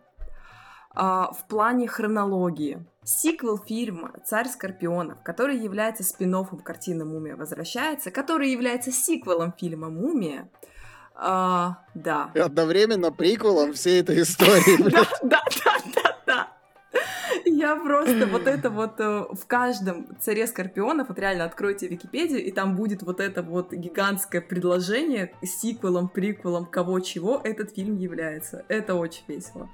А, в плане хронологии. Сиквел фильма «Царь Скорпионов», который является спин картины «Мумия возвращается», который является сиквелом фильма «Мумия», а, да. И одновременно приквелом всей этой истории. Да, да. Я просто вот это вот э, в каждом царе скорпионов, вот реально откройте Википедию, и там будет вот это вот гигантское предложение с сиквелом, приквелом, кого чего этот фильм является. Это очень весело.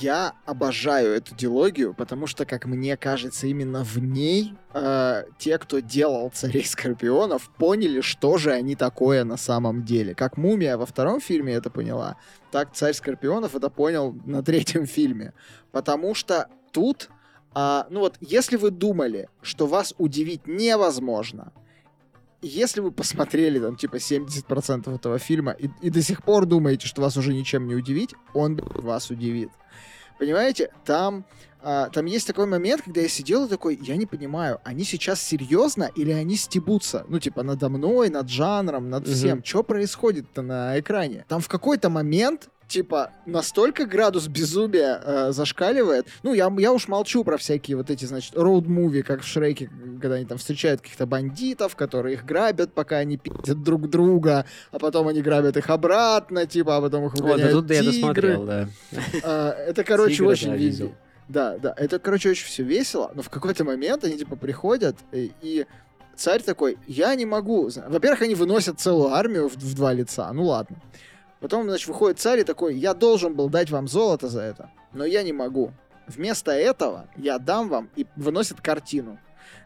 Я обожаю эту дилогию, потому что, как мне кажется, именно в ней э, те, кто делал царей скорпионов, поняли, что же они такое на самом деле. Как мумия во втором фильме это поняла, так царь скорпионов это понял на третьем фильме. Потому что тут, э, ну вот, если вы думали, что вас удивить невозможно, если вы посмотрели там типа 70% этого фильма и, и до сих пор думаете, что вас уже ничем не удивить, он вас удивит. Понимаете, там, а, там есть такой момент, когда я сидел и такой, я не понимаю, они сейчас серьезно или они стебутся? Ну, типа, надо мной, над жанром, над всем. Mm-hmm. Что происходит-то на экране? Там в какой-то момент типа, настолько градус безумия э, зашкаливает. Ну, я, я уж молчу про всякие вот эти, значит, роуд-муви, как в Шреке, когда они там встречают каких-то бандитов, которые их грабят, пока они пиздят друг друга, а потом они грабят их обратно, типа, а потом их выгоняют Вот, тут я досмотрел, да. А, это, короче, очень видел. Да, да, это, короче, очень все весело, но в какой-то момент они, типа, приходят и, и царь такой, я не могу. Во-первых, они выносят целую армию в, в два лица, ну ладно. Потом, значит, выходит царь и такой, я должен был дать вам золото за это, но я не могу. Вместо этого я дам вам и выносит картину.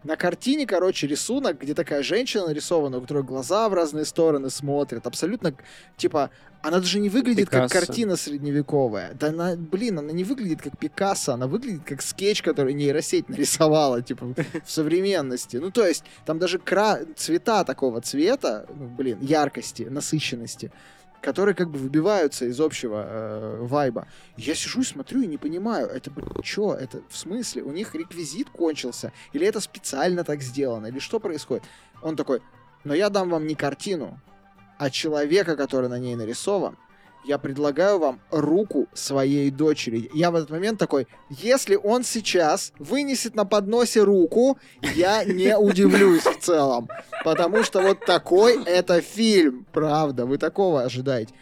На картине, короче, рисунок, где такая женщина нарисована, у которой глаза в разные стороны смотрят. Абсолютно, типа, она даже не выглядит Пикассо. как картина средневековая. Да она, блин, она не выглядит как Пикассо, она выглядит как скетч, который нейросеть нарисовала, типа, в современности. Ну, то есть, там даже кра... цвета такого цвета, ну, блин, яркости, насыщенности, которые как бы выбиваются из общего э, вайба. Я сижу и смотрю и не понимаю, это, что, это в смысле? У них реквизит кончился? Или это специально так сделано? Или что происходит? Он такой, но я дам вам не картину, а человека, который на ней нарисован, я предлагаю вам руку своей дочери. Я в этот момент такой, если он сейчас вынесет на подносе руку, я не удивлюсь в целом. Потому что вот такой это фильм, правда, вы такого ожидаете.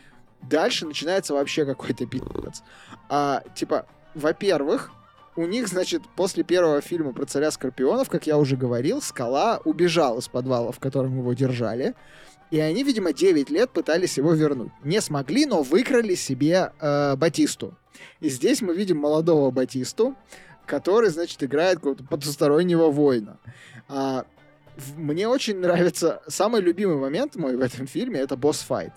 Дальше начинается вообще какой-то пиздец. А, типа, во-первых, у них, значит, после первого фильма про царя Скорпионов, как я уже говорил, Скала убежал из подвала, в котором его держали. И они, видимо, 9 лет пытались его вернуть. Не смогли, но выкрали себе э, Батисту. И здесь мы видим молодого Батисту, который, значит, играет какого-то потустороннего воина. А, мне очень нравится... Самый любимый момент мой в этом фильме — это босс-файт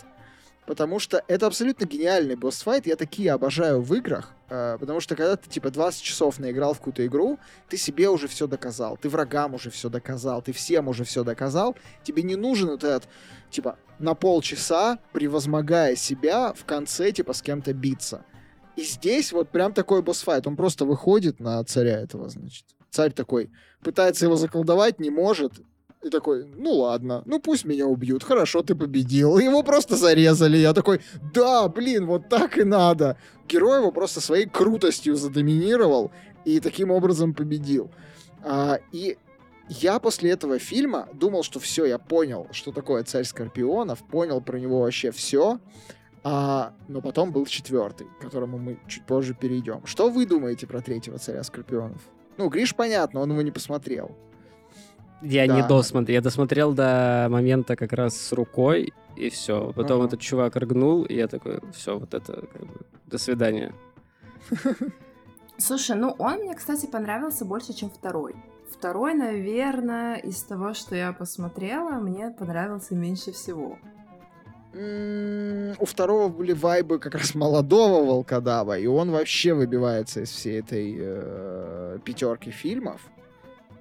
потому что это абсолютно гениальный босс-файт. Я такие обожаю в играх, э, потому что когда ты, типа, 20 часов наиграл в какую-то игру, ты себе уже все доказал, ты врагам уже все доказал, ты всем уже все доказал, тебе не нужен вот этот, типа, на полчаса, превозмогая себя, в конце, типа, с кем-то биться. И здесь вот прям такой босс-файт. Он просто выходит на царя этого, значит. Царь такой пытается его заколдовать, не может. И такой, ну ладно, ну пусть меня убьют, хорошо, ты победил. Его просто зарезали. Я такой, да, блин, вот так и надо. Герой его просто своей крутостью задоминировал и таким образом победил. А, и я после этого фильма думал, что все, я понял, что такое царь Скорпионов, понял про него вообще все. А, но потом был четвертый, к которому мы чуть позже перейдем. Что вы думаете про третьего царя Скорпионов? Ну, Гриш, понятно, он его не посмотрел. Я да. не досмотрел. Я досмотрел до момента как раз с рукой, и все. Потом ага. этот чувак рыгнул, и я такой, все, вот это, как бы, до свидания. Слушай, ну он мне, кстати, понравился больше, чем второй. Второй, наверное, из того, что я посмотрела, мне понравился меньше всего. У второго были вайбы как раз молодого волкодава, и он вообще выбивается из всей этой э, пятерки фильмов.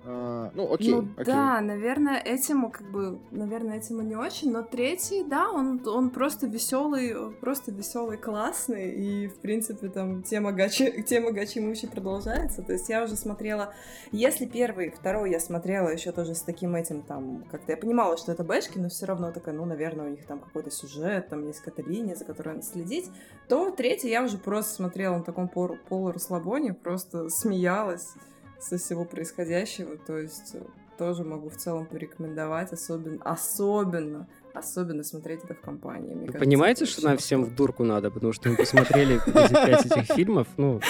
А, ну, окей, ну, окей. Да, наверное, этим, как бы, наверное, этим и не очень, но третий, да, он, он просто веселый, просто веселый, классный, и, в принципе, там, тема гачи, тема гачи мучи продолжается, то есть я уже смотрела, если первый, второй я смотрела еще тоже с таким этим, там, как-то я понимала, что это бэшки, но все равно такая, ну, наверное, у них там какой-то сюжет, там есть какая-то линия, за которой надо следить, то третий я уже просто смотрела на таком полурасслабоне, просто смеялась, со всего происходящего, то есть э, тоже могу в целом порекомендовать, особенно, особенно, особенно смотреть это в компании. Вы кажется, понимаете, что нам всем в дурку надо, потому что мы посмотрели эти пять этих фильмов, ну,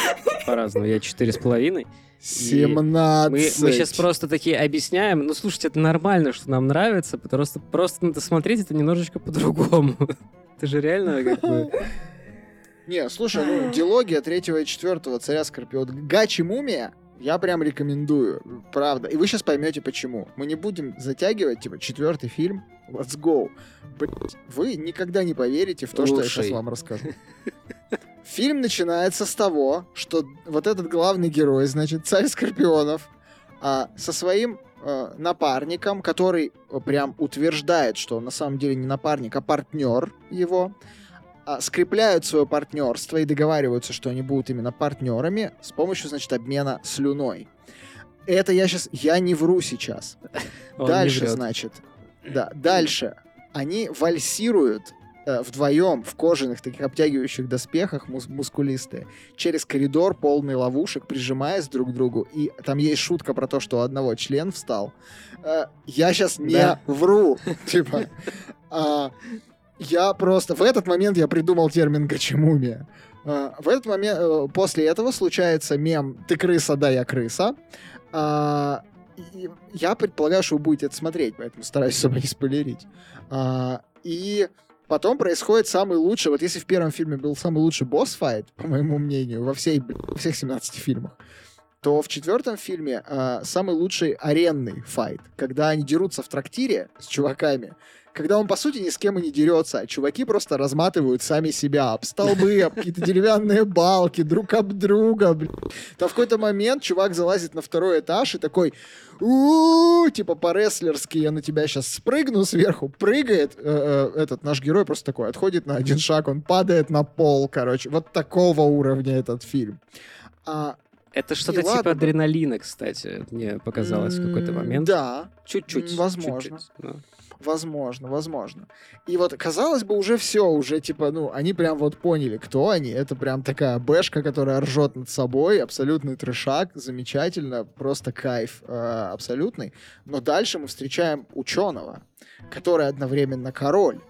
по-разному, я четыре с половиной. 17. Мы, мы сейчас просто такие объясняем. Ну, слушайте, это нормально, что нам нравится, просто, просто надо смотреть это немножечко по-другому. Это же реально как бы... Не, слушай, ну, дилогия третьего и четвертого царя Скорпион. Гачи Мумия я прям рекомендую, правда. И вы сейчас поймете почему. Мы не будем затягивать, типа, четвертый фильм. Let's go. Блять, вы никогда не поверите в то, Лучший. что я сейчас вам расскажу. Фильм начинается с того, что вот этот главный герой, значит, царь Скорпионов, а, со своим а, напарником, который прям утверждает, что он на самом деле не напарник, а партнер его, скрепляют свое партнерство и договариваются, что они будут именно партнерами с помощью, значит, обмена слюной. Это я сейчас, я не вру сейчас. Он дальше, значит, да, дальше они вальсируют э, вдвоем в кожаных таких обтягивающих доспехах мус мускулистые через коридор полный ловушек, прижимаясь друг к другу. И там есть шутка про то, что у одного член встал. Э, я сейчас не да. вру, типа. А, я просто... В этот момент я придумал термин «гачемумия». Uh, в этот момент, uh, после этого случается мем «ты крыса, да, я крыса». Uh, я предполагаю, что вы будете это смотреть, поэтому стараюсь особо не спойлерить. И потом происходит самый лучший... Вот если в первом фильме был самый лучший босс-файт, по моему мнению, во, всей, во всех 17 фильмах, то в четвертом фильме э, самый лучший аренный файт, когда они дерутся в трактире с чуваками, когда он, по сути, ни с кем и не дерется, а чуваки просто разматывают сами себя об столбы, об какие-то деревянные балки, друг об друга, блин. Там в какой-то момент чувак залазит на второй этаж и такой, у типа по-рестлерски я на тебя сейчас спрыгну сверху, прыгает, э, э, этот наш герой просто такой, отходит на один шаг, он падает на пол, короче. Вот такого уровня этот фильм. А, это что-то типа ладно. адреналина, кстати, мне показалось в какой-то момент. Да. Чуть-чуть. Возможно. Чуть-чуть, но... Возможно, возможно. И вот, казалось бы, уже все, уже типа, ну, они прям вот поняли, кто они. Это прям такая бэшка, которая ржет над собой, абсолютный трешак, замечательно, просто кайф э, абсолютный. Но дальше мы встречаем ученого, который одновременно король.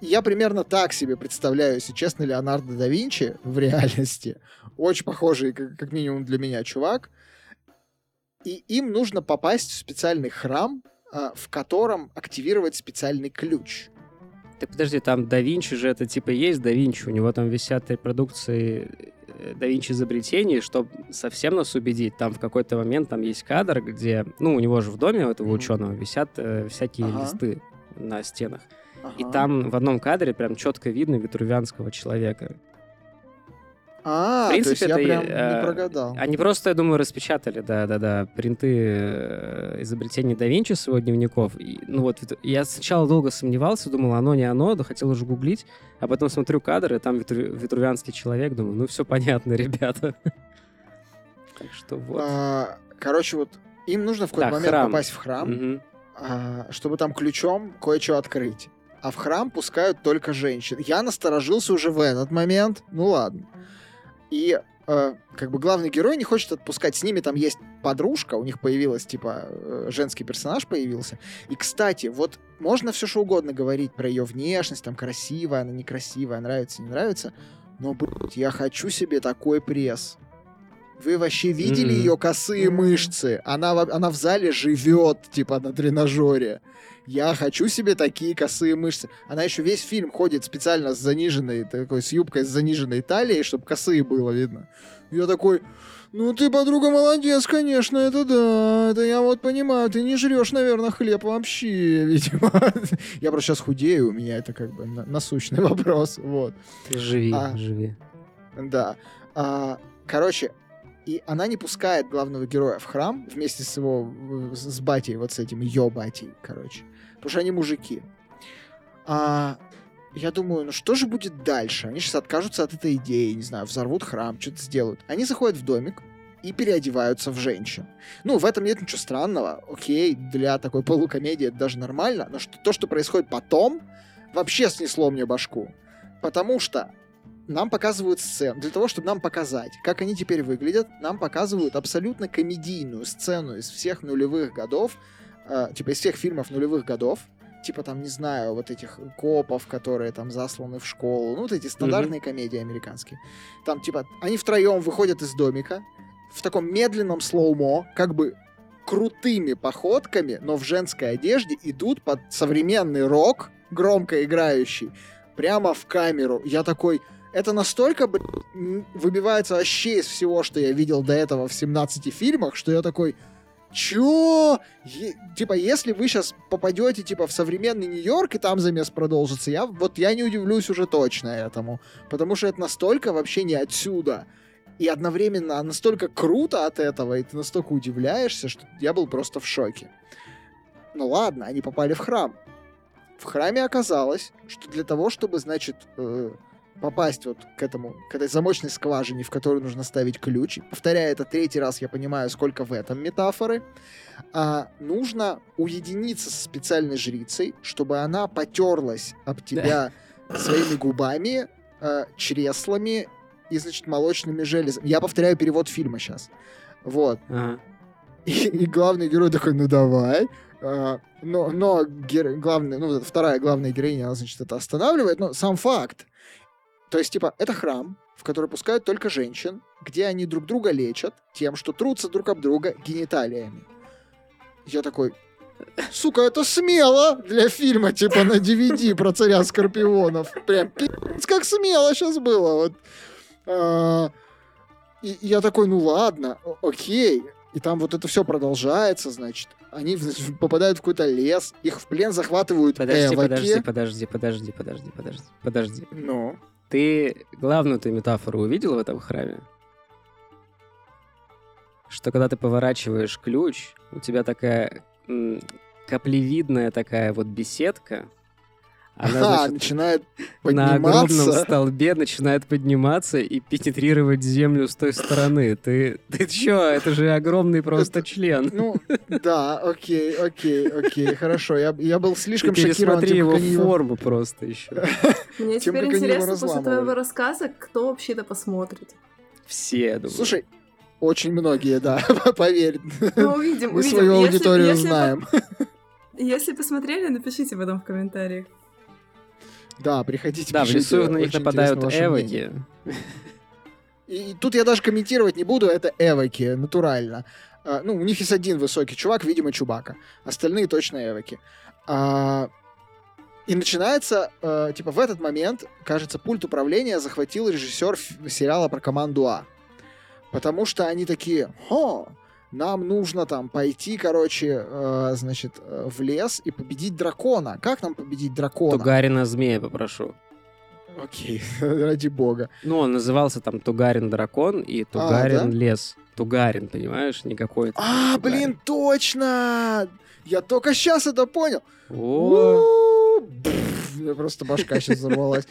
Я примерно так себе представляю, если честно, Леонардо да Винчи в реальности. Очень похожий, как, как минимум для меня, чувак. И им нужно попасть в специальный храм, в котором активировать специальный ключ. Так подожди, там да Винчи же это типа есть да Винчи, у него там висят репродукции э, да Винчи изобретений, чтобы совсем нас убедить, там в какой-то момент там есть кадр, где, ну, у него же в доме у этого mm-hmm. ученого висят э, всякие ага. листы на стенах. Ага. И там в одном кадре прям четко видно витрувианского человека. А, В принципе, то есть я это, прям э, не прогадал. Они просто, я думаю, распечатали, да-да-да, принты э, изобретений да Винчи с его дневников. И, ну вот, я сначала долго сомневался, думал, оно, не оно, да хотел уже гуглить, а потом смотрю кадры, там витру- витрувианский человек, думаю, ну все понятно, ребята. Так что вот. А, короче, вот им нужно в какой-то Да, момент храм. попасть в храм, а, чтобы там ключом кое-что открыть. А в храм пускают только женщин. Я насторожился уже в этот момент. Ну ладно. И э, как бы главный герой не хочет отпускать. С ними там есть подружка, у них появилась, типа, э, женский персонаж появился. И, кстати, вот можно все что угодно говорить про ее внешность, там, красивая, она некрасивая, нравится, не нравится. Но, блядь, я хочу себе такой пресс. Вы вообще видели Мгм. ее косые мышцы? Она, она в зале живет, типа, на тренажере. Я хочу себе такие косые мышцы. Она еще весь фильм ходит специально с заниженной, такой, с юбкой с заниженной талией, чтобы косые было видно. Я такой, ну ты, подруга, молодец, конечно, это да, это я вот понимаю, ты не жрешь, наверное, хлеб вообще, видимо. Я просто сейчас худею, у меня это как бы на- насущный вопрос, вот. Живи, А. живи. Да. А, короче, и она не пускает главного героя в храм вместе с его, с с батей, вот с этим ее батей, короче. Потому что они мужики. А, я думаю, ну что же будет дальше? Они сейчас откажутся от этой идеи, не знаю, взорвут храм, что-то сделают. Они заходят в домик и переодеваются в женщин. Ну, в этом нет ничего странного. Окей, для такой полукомедии это даже нормально. Но что, то, что происходит потом, вообще снесло мне башку. Потому что нам показывают сцену, для того, чтобы нам показать, как они теперь выглядят, нам показывают абсолютно комедийную сцену из всех нулевых годов, э, типа из всех фильмов нулевых годов, типа там, не знаю, вот этих копов, которые там засланы в школу, ну, вот эти стандартные комедии американские. Там, типа, они втроем выходят из домика в таком медленном слоумо, как бы крутыми походками, но в женской одежде идут под современный рок, громко играющий, прямо в камеру. Я такой, это настолько блин, выбивается вообще из всего, что я видел до этого в 17 фильмах, что я такой, чё? Е- типа, если вы сейчас попадете, типа, в современный Нью-Йорк, и там замес продолжится, я, вот я не удивлюсь уже точно этому. Потому что это настолько вообще не отсюда. И одновременно настолько круто от этого, и ты настолько удивляешься, что я был просто в шоке. Ну ладно, они попали в храм. В храме оказалось, что для того, чтобы, значит, э, попасть вот к этому, к этой замочной скважине, в которую нужно ставить ключ, повторяю это третий раз, я понимаю, сколько в этом метафоры, а, нужно уединиться со специальной жрицей, чтобы она потерлась об тебя своими губами, э, чреслами и, значит, молочными железами. Я повторяю перевод фильма сейчас. Вот. Ага. И, и главный герой такой, ну давай. А, но но геро- главный, ну, вторая главная героиня, она, значит, это останавливает, но сам факт. То есть, типа, это храм, в который пускают только женщин, где они друг друга лечат тем, что трутся друг об друга гениталиями. Я такой, сука, это смело для фильма, типа, на DVD про царя скорпионов. Прям пи***ц, как смело сейчас было. Вот. А, и я такой, ну ладно, окей. И там вот это все продолжается, значит. Они попадают в какой-то лес, их в плен захватывают Подожди, эвоки. подожди, подожди, подожди, подожди, подожди, подожди. Ну, Ты главную ты метафору увидел в этом храме? Что когда ты поворачиваешь ключ, у тебя такая каплевидная такая вот беседка, она, Ага, значит, начинает на огромном подниматься. столбе начинает подниматься и пенетрировать землю с той стороны. Ты, ты чё? Это же огромный просто член. Ну, да, окей, окей, окей, хорошо. Я, я был Ты слишком шокирован пересмотри тем, его они его- форму просто еще. Мне Тем, теперь интересно после твоего рассказа, кто вообще это посмотрит. Все, я думаю. Слушай, очень многие, да, поверь. Ну, увидим, Мы увидим. свою Если- аудиторию если знаем. Если посмотрели, напишите потом в комментариях. Да, приходите, Да, в пишите, лесу на них нападают эвоки. И, тут я даже комментировать не буду, это эвоки, натурально. А, ну, у них есть один высокий чувак, видимо, Чубака. Остальные точно эвоки. А, и начинается, э, типа, в этот момент, кажется, пульт управления захватил режиссер сериала про команду А. Потому что они такие, хо, нам нужно там пойти, короче, э, значит, э, в лес и победить дракона. Как нам победить дракона? Тугарина змея попрошу. Окей, ради бога. Ну, он назывался там Тугарин Дракон и Тугарин а, да? Лес. Тугарин, понимаешь, не какой-то. А, блин, точно! Я только сейчас это понял. О, у меня просто башка сейчас взорвалась.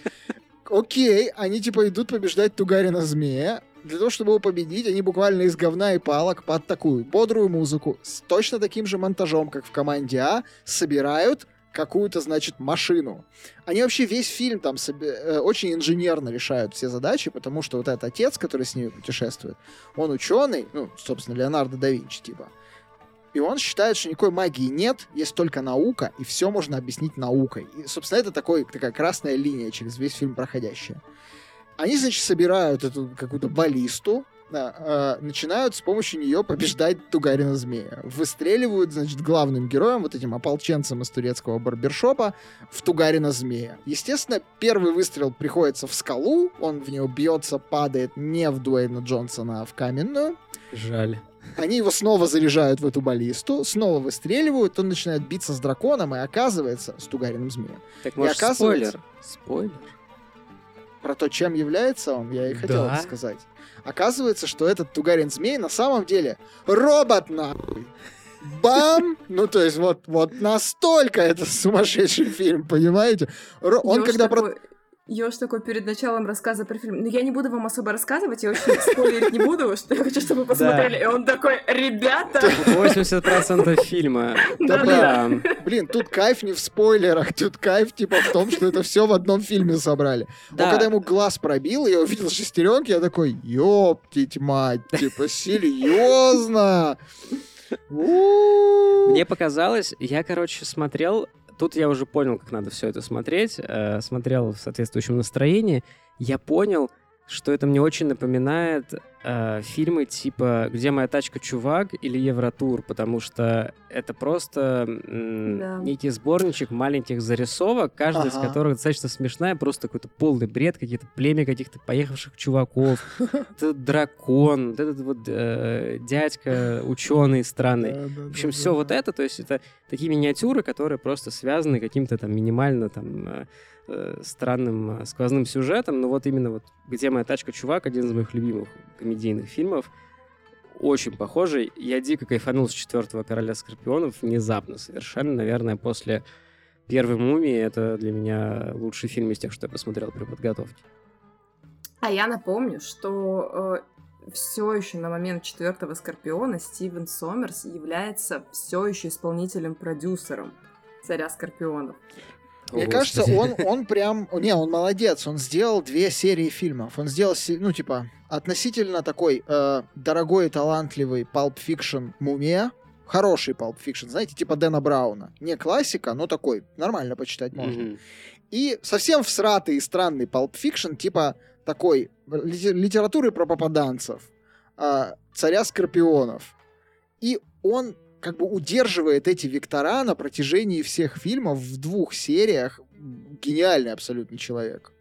Окей, они типа идут побеждать Тугарина Змея. Для того, чтобы его победить, они буквально из говна и палок под такую бодрую музыку с точно таким же монтажом, как в команде А, собирают какую-то, значит, машину. Они вообще весь фильм там себе, э, очень инженерно решают все задачи, потому что вот этот отец, который с ними путешествует, он ученый, ну, собственно, Леонардо да Винчи, типа. И он считает, что никакой магии нет, есть только наука, и все можно объяснить наукой. И, собственно, это такой, такая красная линия через весь фильм проходящая. Они, значит, собирают эту какую-то баллисту, э, начинают с помощью нее побеждать Тугарина Змея. Выстреливают, значит, главным героем, вот этим ополченцем из турецкого барбершопа, в Тугарина Змея. Естественно, первый выстрел приходится в скалу, он в нее бьется, падает не в Дуэйна Джонсона, а в каменную. Жаль. Они его снова заряжают в эту баллисту, снова выстреливают, он начинает биться с драконом и оказывается с Тугариным змеем. Так может, и оказывается... спойлер? Спойлер? Про то, чем является он, я и хотел да. сказать. Оказывается, что этот Тугарин Змей на самом деле робот нахуй. Бам! Ну, то есть, вот, вот настолько это сумасшедший фильм, понимаете? Он Ёж когда... Такой... Про... Ёж такой перед началом рассказа про фильм. Но я не буду вам особо рассказывать, я очень спойлерить не буду, что я хочу, чтобы вы посмотрели. И он такой, ребята! 80% фильма. Да, блин, блин, тут кайф не в спойлерах, тут кайф типа в том, что это все в одном фильме собрали. Да. когда ему глаз пробил, я увидел шестеренки, я такой, ёптить мать, типа, серьезно? Мне показалось, я, короче, смотрел тут я уже понял, как надо все это смотреть, э, смотрел в соответствующем настроении, я понял, что это мне очень напоминает э, фильмы типа «Где моя тачка, чувак» или «Евротур», потому что это просто м- да. некий сборничек маленьких зарисовок, каждая ага. из которых достаточно смешная, просто какой-то полный бред, какие-то племя каких-то поехавших чуваков, этот дракон, этот вот э, дядька ученый странный. В общем, все вот это, то есть это такие миниатюры, которые просто связаны каким-то там минимально там э, странным э, сквозным сюжетом, но вот именно вот «Где моя тачка, чувак» один из моих любимых комедийных фильмов, очень похожий. Я дико кайфанул с четвертого «Короля Скорпионов» внезапно совершенно, наверное, после первой «Мумии». Это для меня лучший фильм из тех, что я посмотрел при подготовке. А я напомню, что э, все еще на момент четвертого Скорпиона Стивен Сомерс является все еще исполнителем-продюсером царя Скорпионов. Мне кажется, он, он прям... Не, он молодец. Он сделал две серии фильмов. Он сделал, ну, типа, относительно такой э, дорогой и талантливый Pulp Fiction «Мумия». Хороший Pulp Fiction, знаете, типа Дэна Брауна. Не классика, но такой, нормально почитать можно. Mm-hmm. И совсем всратый и странный Pulp Fiction, типа такой литературы про попаданцев, э, царя Скорпионов. И он как бы удерживает эти вектора на протяжении всех фильмов в двух сериях. Гениальный абсолютно человек.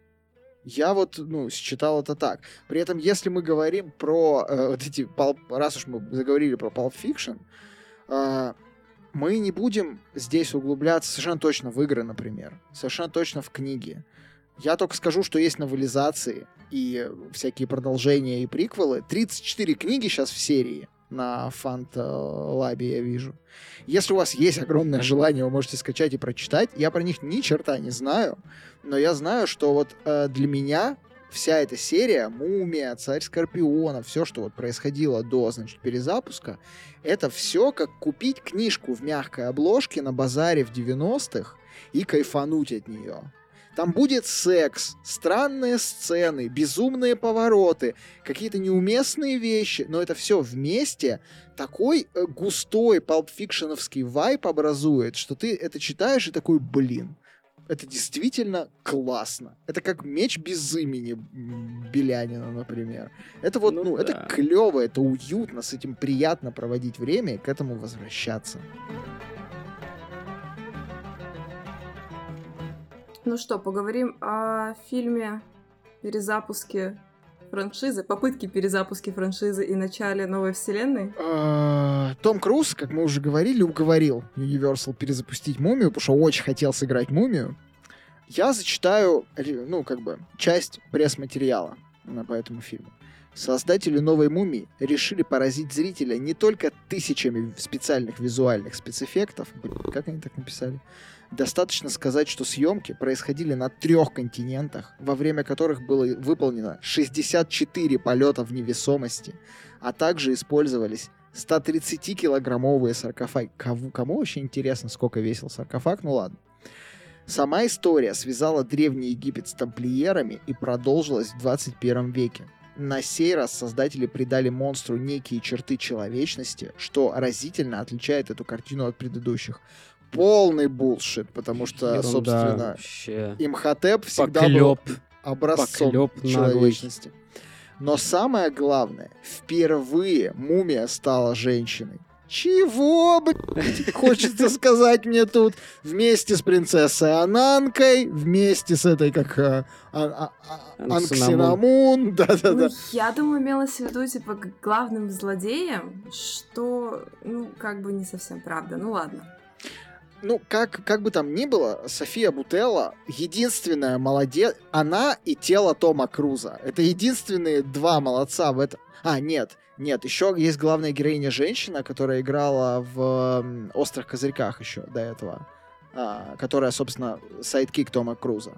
Я вот, ну, считал это так. При этом, если мы говорим про э, вот эти, раз уж мы заговорили про Pulp Fiction, э, мы не будем здесь углубляться совершенно точно в игры, например. Совершенно точно в книги. Я только скажу, что есть новелизации и всякие продолжения и приквелы. 34 книги сейчас в серии на фант-лабе я вижу. Если у вас есть огромное желание, вы можете скачать и прочитать. Я про них ни черта не знаю, но я знаю, что вот э, для меня вся эта серия, Мумия, Царь Скорпиона, все, что вот происходило до, значит, перезапуска, это все как купить книжку в мягкой обложке на базаре в 90-х и кайфануть от нее. Там будет секс, странные сцены, безумные повороты, какие-то неуместные вещи, но это все вместе такой э, густой палпфикшеновский вайп образует, что ты это читаешь и такой, блин, это действительно классно. Это как меч без имени Белянина, например. Это вот, ну, ну да. это клево, это уютно, с этим приятно проводить время и к этому возвращаться. Ну что, поговорим о фильме перезапуске франшизы, попытки перезапуски франшизы и начале новой вселенной? А, Том Круз, как мы уже говорили, уговорил Universal перезапустить Мумию, потому что очень хотел сыграть Мумию. Я зачитаю, ну, как бы, часть пресс-материала по этому фильму. Создатели новой мумии решили поразить зрителя не только тысячами специальных визуальных спецэффектов, как они так написали, достаточно сказать, что съемки происходили на трех континентах, во время которых было выполнено 64 полета в невесомости, а также использовались 130-килограммовые саркофаги. Кому, кому вообще интересно, сколько весил саркофаг? Ну ладно. Сама история связала Древний Египет с тамплиерами и продолжилась в 21 веке. На сей раз создатели придали монстру некие черты человечности, что разительно отличает эту картину от предыдущих. Полный булшит, потому что, Ерунда собственно, вообще. Имхотеп всегда Поклёп. был образцом Поклёп человечности. Наглый. Но самое главное, впервые мумия стала женщиной. Чего, блядь, хочется сказать мне тут? Вместе с принцессой Ананкой, вместе с этой, как а, а, а, Анксинамун, да-да-да. Ну, я думаю, имелось в виду, типа, главным злодеем, что, ну, как бы не совсем правда. Ну, ладно ну, как, как бы там ни было, София Бутелла единственная молодец. Она и тело Тома Круза. Это единственные два молодца в этом. А, нет, нет, еще есть главная героиня женщина, которая играла в «Острых козырьках» еще до этого. А, которая, собственно, sidekick Тома Круза.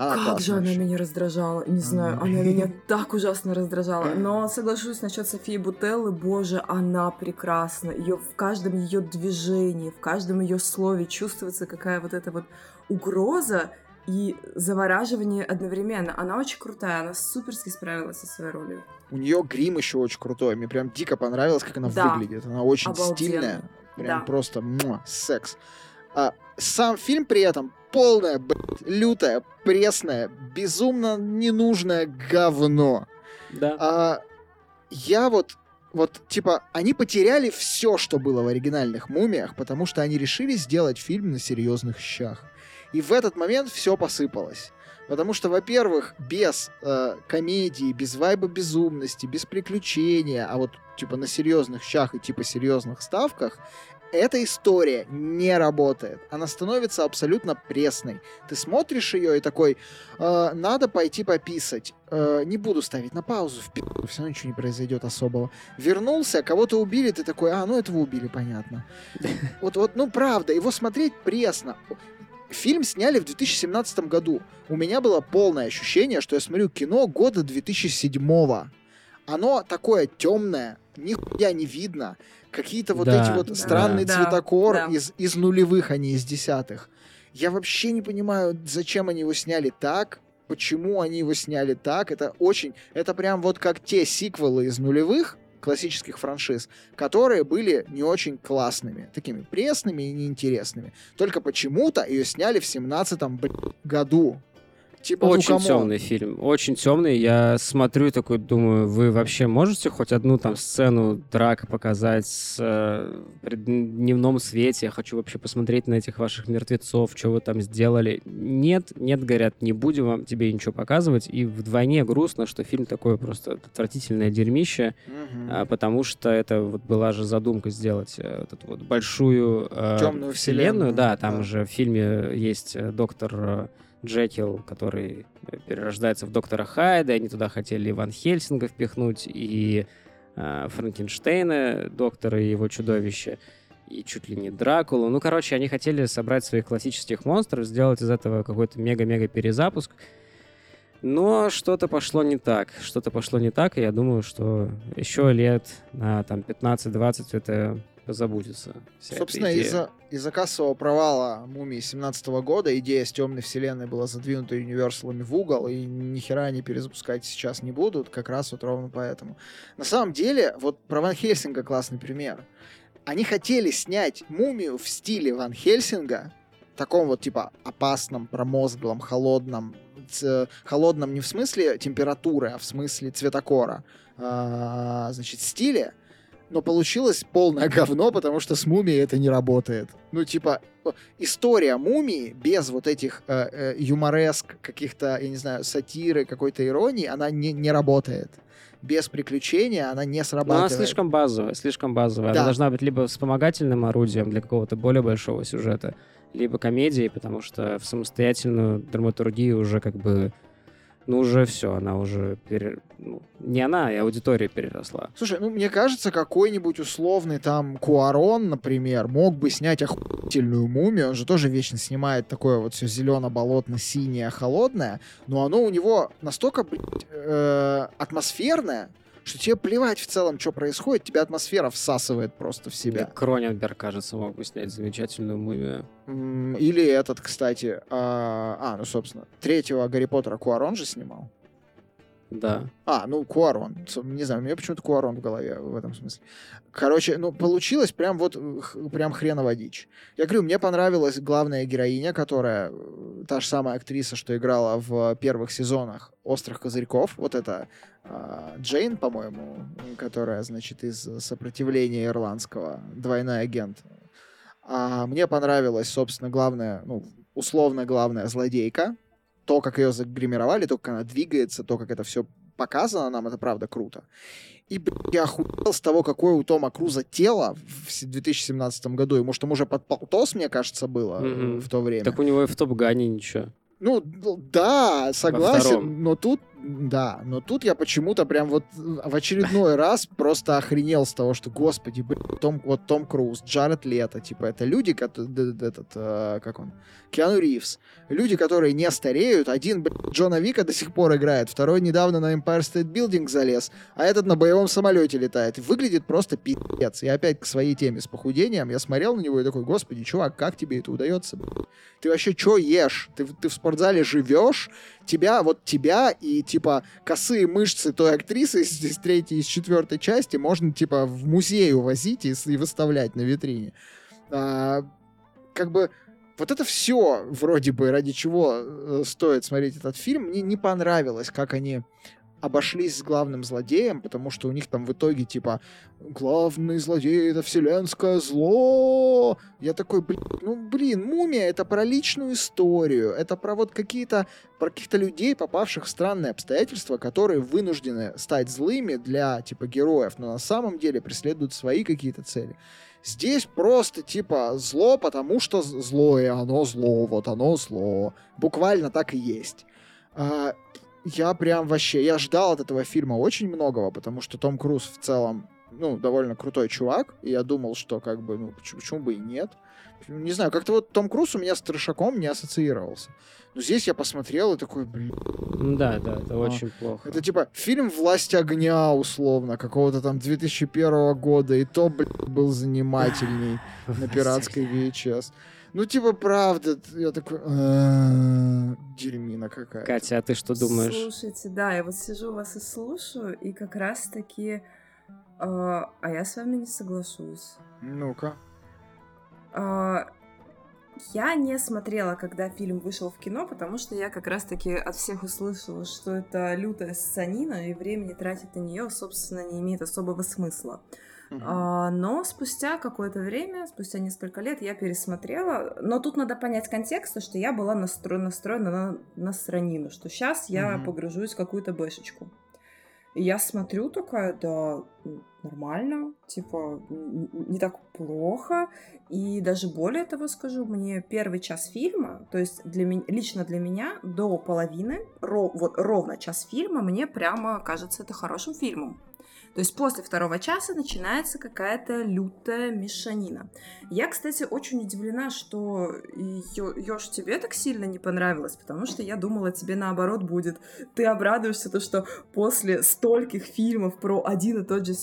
Она как же она меня раздражала, не знаю, она меня так ужасно раздражала. Но соглашусь насчет Софии Бутеллы, боже, она прекрасна. Ее в каждом ее движении, в каждом ее слове чувствуется какая вот эта вот угроза и завораживание одновременно. Она очень крутая, она суперски справилась со своей ролью. У нее грим еще очень крутой. Мне прям дико понравилось, как она да. выглядит. Она очень Обалденно. стильная. Прям да. просто муа, секс. А, сам фильм при этом полное, блядь, лютое, пресное, безумно ненужное говно. Да. А, я вот, вот, типа, они потеряли все, что было в оригинальных мумиях, потому что они решили сделать фильм на серьезных щах. И в этот момент все посыпалось. Потому что, во-первых, без э, комедии, без вайба безумности, без приключения, а вот типа на серьезных щах и типа серьезных ставках, эта история не работает. Она становится абсолютно пресной. Ты смотришь ее и такой, э, надо пойти пописать. Э, не буду ставить на паузу, в пи***, все равно ничего не произойдет особого. Вернулся, кого-то убили, ты такой, а, ну этого убили, понятно. Вот, вот, ну правда, его смотреть пресно. Фильм сняли в 2017 году. У меня было полное ощущение, что я смотрю кино года 2007 -го. Оно такое темное, нихуя не видно какие-то вот да, эти вот да, странный да, цветокор да. Из, из нулевых, а не из десятых. Я вообще не понимаю, зачем они его сняли так, почему они его сняли так. Это очень... Это прям вот как те сиквелы из нулевых, классических франшиз, которые были не очень классными, такими пресными и неинтересными. Только почему-то ее сняли в семнадцатом году. Типа, ну, очень ну, темный фильм, очень темный. Я смотрю и такой думаю, вы вообще можете хоть одну там сцену драк показать с, э, при дневном свете? Я хочу вообще посмотреть на этих ваших мертвецов, что вы там сделали. Нет, нет, говорят, не будем вам тебе ничего показывать. И вдвойне грустно, что фильм такое просто отвратительное дерьмище, угу. а, потому что это вот была же задумка сделать э, вот эту вот большую э, темную вселенную. вселенную. Да, там да. же в фильме есть э, доктор э, Джекил, который перерождается в доктора Хайда, они туда хотели Ван Хельсинга впихнуть, и э, Франкенштейна, доктора и его чудовище, и чуть ли не Дракулу. Ну, короче, они хотели собрать своих классических монстров, сделать из этого какой-то мега-мега перезапуск. Но что-то пошло не так. Что-то пошло не так, и я думаю, что еще лет на там 15-20 это забудется. Собственно, из-за из кассового провала «Мумии» 17 года идея с темной вселенной была задвинута Юниверсалами в угол, и ни хера они перезапускать сейчас не будут, как раз вот ровно поэтому. На самом деле, вот про Ван Хельсинга классный пример. Они хотели снять «Мумию» в стиле Ван Хельсинга, таком вот типа опасном, промозглом, холодном, холодном не в смысле температуры, а в смысле цветокора, а, значит, стиле, но получилось полное говно, потому что с мумией это не работает. Ну, типа, история мумии без вот этих э, э, юмореск, каких-то, я не знаю, сатиры, какой-то иронии, она не, не работает. Без приключения она не срабатывает. Но она слишком базовая, слишком базовая. Да. Она должна быть либо вспомогательным орудием для какого-то более большого сюжета, либо комедией, потому что в самостоятельную драматургию уже как бы ну уже все, она уже пере... ну, не она, а аудитория переросла. Слушай, ну мне кажется, какой-нибудь условный там Куарон, например, мог бы снять охуительную мумию, он же тоже вечно снимает такое вот все зелено-болотно-синее, холодное, но оно у него настолько, блядь, э, атмосферное, что тебе плевать в целом, что происходит, тебя атмосфера всасывает просто в себя. Кроненберг, кажется, мог бы снять замечательную мумию. Или этот, кстати, а, а ну, собственно, третьего Гарри Поттера Куарон же снимал. Да. А, ну, Куарон. Не знаю, у меня почему-то Куарон в голове в этом смысле. Короче, ну, получилось прям вот, прям хреново дичь. Я говорю, мне понравилась главная героиня, которая э, та же самая актриса, что играла в первых сезонах «Острых козырьков». Вот это э, Джейн, по-моему, которая, значит, из сопротивления ирландского, двойной агент. А мне понравилась, собственно, главная, ну, условно главная злодейка, то, как ее загримировали, то, как она двигается, то, как это все показано нам, это правда круто. И, я охуел с того, какое у Тома Круза тело в 2017 году. Ему что, уже под полтос, мне кажется, было mm-hmm. в то время. Так у него и в Топ-Гане ничего. Ну, да, согласен, но тут да, но тут я почему-то прям вот в очередной раз просто охренел с того, что, господи, Том, вот Том Круз, Джаред Лето, типа, это люди, которые, этот, э, как он, Киану Ривз, люди, которые не стареют, один, Джона Вика до сих пор играет, второй недавно на Empire State Building залез, а этот на боевом самолете летает, выглядит просто пиздец. И опять к своей теме с похудением, я смотрел на него и такой, господи, чувак, как тебе это удается? Ты вообще что ешь? Ты, ты в спортзале живешь? Тебя, вот тебя и типа косые мышцы той актрисы из, третьей, из четвертой части можно типа в музей увозить и, и выставлять на витрине. А, как бы вот это все вроде бы ради чего э, стоит смотреть этот фильм. Мне не понравилось, как они обошлись с главным злодеем, потому что у них там в итоге типа главный злодей это вселенское зло. Я такой, блин, ну блин, мумия это про личную историю, это про вот какие-то про каких-то людей, попавших в странные обстоятельства, которые вынуждены стать злыми для типа героев, но на самом деле преследуют свои какие-то цели. Здесь просто типа зло, потому что злое, оно зло, вот оно зло. Буквально так и есть. А, я прям вообще, я ждал от этого фильма очень многого, потому что Том Круз в целом, ну, довольно крутой чувак, и я думал, что как бы, ну, почему, почему бы и нет. Не знаю, как-то вот Том Круз у меня с Трешаком не ассоциировался. Но здесь я посмотрел и такой, блин. Да, да, это а, очень плохо. Это типа фильм «Власть огня» условно, какого-то там 2001 года, и то, блин, был занимательней на пиратской VHS. Ну, типа, правда, я такой, «А, дерьмина какая. Катя, а ты что думаешь? Слушайте, да, я вот сижу вас и слушаю, и как раз-таки, а, а я с вами не соглашусь. Ну-ка. А, я не смотрела, когда фильм вышел в кино, потому что я как раз-таки от всех услышала, что это лютая сценина, и времени тратить на нее, собственно, не имеет особого смысла. А, но спустя какое-то время, спустя несколько лет, я пересмотрела. Но тут надо понять контекст, что я была настро... настроена на, на странину, что сейчас я угу. погружусь в какую-то бэшечку. И я смотрю такая, да, нормально, типа, не так плохо. И даже более того скажу, мне первый час фильма, то есть для меня, лично для меня до половины, ров, вот ровно час фильма, мне прямо кажется это хорошим фильмом. То есть после второго часа начинается какая-то лютая мешанина. Я, кстати, очень удивлена, что Ёж тебе так сильно не понравилось, потому что я думала, тебе наоборот будет. Ты обрадуешься, то, что после стольких фильмов про один и тот же,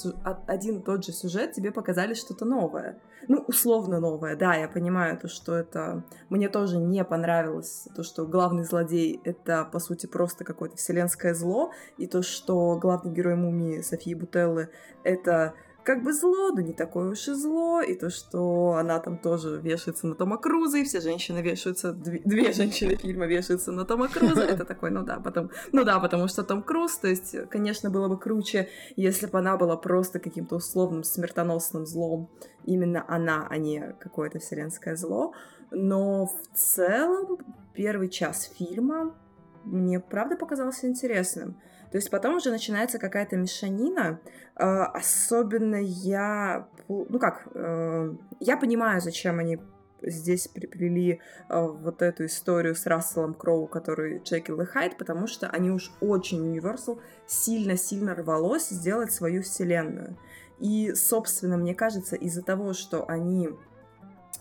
один и тот же сюжет тебе показали что-то новое. Ну, условно новое, да, я понимаю то, что это... Мне тоже не понравилось то, что главный злодей — это, по сути, просто какое-то вселенское зло, и то, что главный герой мумии Софии Бутеллы — это как бы зло, но не такое уж и зло, и то, что она там тоже вешается на Тома Круза, и все женщины вешаются, две, две женщины фильма вешаются на Тома Круза, это такой, ну да, потом, ну да, потому что Том Круз, то есть, конечно, было бы круче, если бы она была просто каким-то условным смертоносным злом, именно она, а не какое-то вселенское зло, но в целом первый час фильма мне правда показался интересным. То есть потом уже начинается какая-то мешанина. А, особенно я... Ну как, э, я понимаю, зачем они здесь приплели э, вот эту историю с Расселом Кроу, который Джекил и Хайд, потому что они уж очень Universal сильно-сильно рвалось сделать свою вселенную. И, собственно, мне кажется, из-за того, что они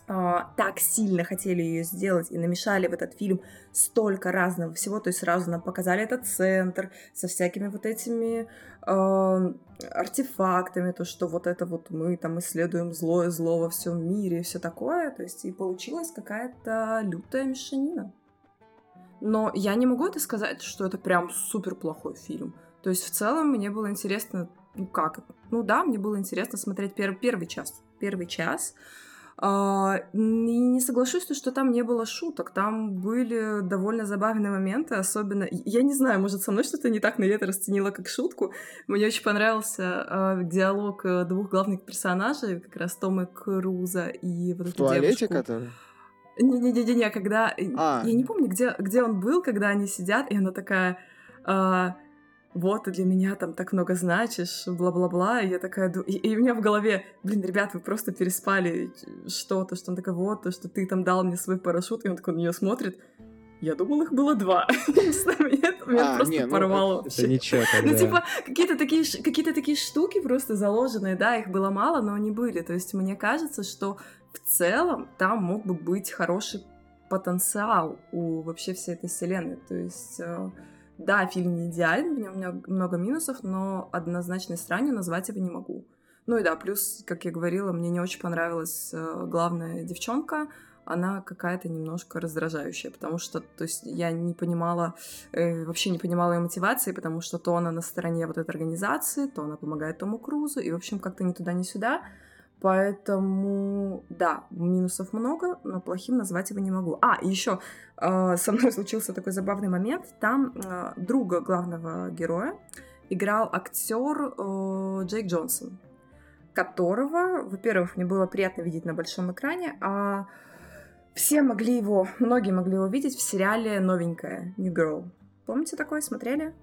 так сильно хотели ее сделать и намешали в этот фильм столько разного всего, то есть сразу нам показали этот центр со всякими вот этими э, артефактами, то, что вот это вот мы там исследуем злое зло во всем мире и все такое, то есть и получилась какая-то лютая мешанина. Но я не могу это сказать, что это прям супер плохой фильм. То есть в целом мне было интересно, ну как, ну да, мне было интересно смотреть пер- первый час, первый час, а, и не соглашусь, что там не было шуток. Там были довольно забавные моменты, особенно... Я не знаю, может, со мной что-то не так, но я это расценила как шутку. Мне очень понравился э, диалог э, двух главных персонажей, как раз Тома Круза и вот В туалете, который? Не-не-не-не, когда... А. Я не помню, где, где он был, когда они сидят, и она такая... Э, вот, ты для меня там так много значишь, бла-бла-бла, и я такая, и, и у меня в голове, блин, ребят, вы просто переспали что-то, что он такой, вот, то, что ты там дал мне свой парашют, и он такой на нее смотрит, я думал, их было два. Не знаю, меня, меня а, просто не, ну, порвало это, это ничего тогда. Ну, типа, какие-то такие, какие-то такие штуки просто заложенные, да, их было мало, но они были. То есть мне кажется, что в целом там мог бы быть хороший потенциал у вообще всей этой вселенной. То есть э, да, фильм не идеален, в нем много минусов, но однозначной странью назвать его не могу. Ну и да, плюс, как я говорила, мне не очень понравилась э, главная девчонка, она какая-то немножко раздражающая, потому что, то есть, я не понимала, э, вообще не понимала ее мотивации, потому что то она на стороне вот этой организации, то она помогает Тому Крузу, и, в общем, как-то ни туда, ни сюда. Поэтому, да, минусов много, но плохим назвать его не могу. А, еще э, со мной случился такой забавный момент. Там э, друга главного героя играл актер э, Джейк Джонсон, которого, во-первых, мне было приятно видеть на большом экране, а все могли его, многие могли его видеть в сериале «Новенькая» New Girl. Помните такое? Смотрели?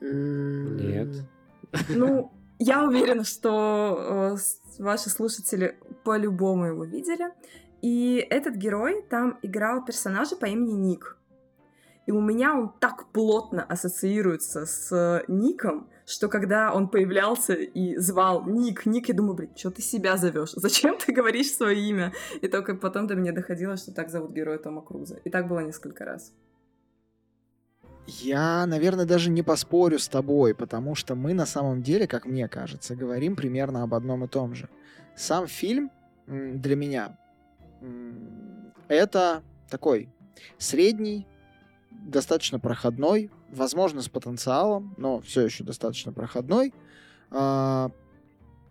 Нет. Ну, я уверена, что э, ваши слушатели по-любому его видели. И этот герой там играл персонажа по имени Ник. И у меня он так плотно ассоциируется с Ником, что когда он появлялся и звал Ник, Ник, я думаю, блин, что ты себя зовешь? Зачем ты говоришь свое имя? И только потом до меня доходило, что так зовут героя Тома Круза. И так было несколько раз. Я, наверное, даже не поспорю с тобой, потому что мы на самом деле, как мне кажется, говорим примерно об одном и том же. Сам фильм для меня это такой средний, достаточно проходной, возможно, с потенциалом, но все еще достаточно проходной. А,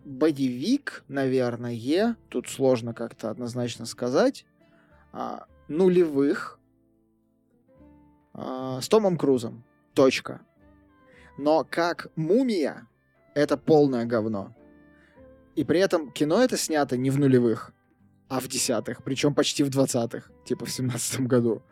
боевик, наверное, тут сложно как-то однозначно сказать, а, нулевых, э, с Томом Крузом. Точка. Но как мумия, это полное говно. И при этом кино это снято не в нулевых, а в десятых, причем почти в двадцатых, типа в семнадцатом году.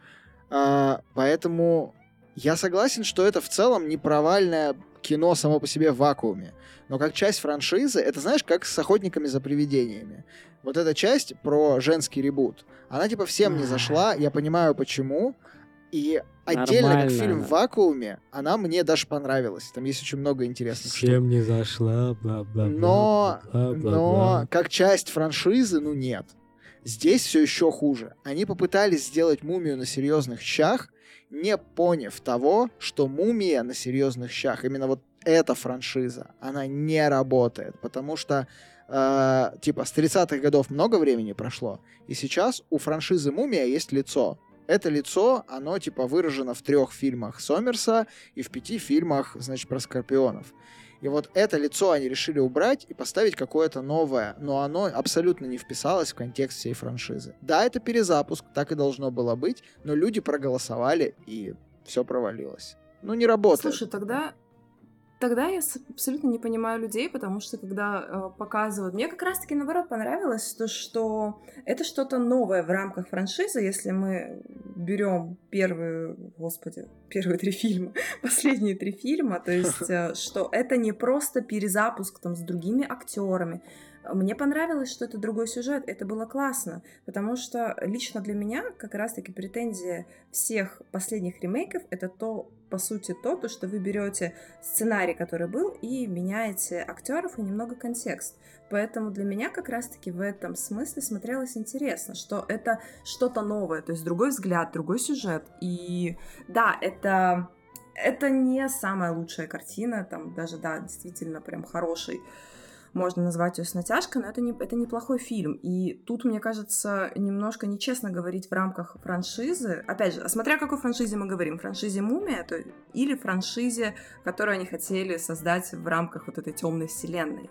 А, поэтому я согласен, что это в целом не провальное кино само по себе в вакууме. Но как часть франшизы, это знаешь, как с охотниками за привидениями. Вот эта часть про женский ребут, она типа всем не зашла, я понимаю почему, и отдельно, Нормально. как фильм в вакууме, она мне даже понравилась. Там есть очень много интересных Всем не зашла, бла-бла. Но, но как часть франшизы, ну нет. Здесь все еще хуже. Они попытались сделать мумию на серьезных щах, не поняв того, что мумия на серьезных щах, именно вот эта франшиза, она не работает, потому что э, типа с 30-х годов много времени прошло, и сейчас у франшизы Мумия есть лицо это лицо, оно типа выражено в трех фильмах Сомерса и в пяти фильмах, значит, про Скорпионов. И вот это лицо они решили убрать и поставить какое-то новое, но оно абсолютно не вписалось в контекст всей франшизы. Да, это перезапуск, так и должно было быть, но люди проголосовали и все провалилось. Ну, не работает. Слушай, тогда тогда я абсолютно не понимаю людей, потому что когда э, показывают... Мне как раз-таки, наоборот, понравилось то, что это что-то новое в рамках франшизы, если мы берем первые, господи, первые три фильма, последние три фильма, то есть, э, что это не просто перезапуск там с другими актерами, Мне понравилось, что это другой сюжет, это было классно, потому что лично для меня как раз-таки претензия всех последних ремейков это то, по сути, то, то, что вы берете сценарий, который был, и меняете актеров и немного контекст. Поэтому для меня как раз-таки в этом смысле смотрелось интересно, что это что-то новое, то есть другой взгляд, другой сюжет. И да, это это не самая лучшая картина, там даже, да, действительно прям хороший можно назвать ее с натяжкой, но это, не, это неплохой фильм. И тут, мне кажется, немножко нечестно говорить в рамках франшизы. Опять же, смотря о какой франшизе мы говорим. Франшизе «Мумия» то, или франшизе, которую они хотели создать в рамках вот этой темной вселенной.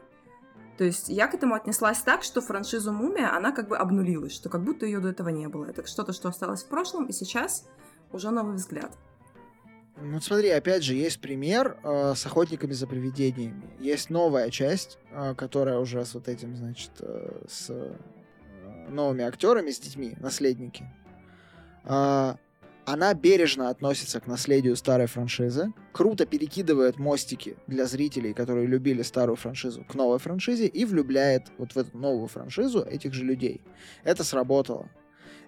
То есть я к этому отнеслась так, что франшизу «Мумия», она как бы обнулилась, что как будто ее до этого не было. Это что-то, что осталось в прошлом, и сейчас уже новый взгляд. Ну, смотри, опять же, есть пример э, с охотниками за привидениями. Есть новая часть, э, которая уже с вот этим, значит, э, с э, новыми актерами, с детьми, наследники. Э, она бережно относится к наследию старой франшизы, круто перекидывает мостики для зрителей, которые любили старую франшизу, к новой франшизе и влюбляет вот в эту новую франшизу этих же людей. Это сработало.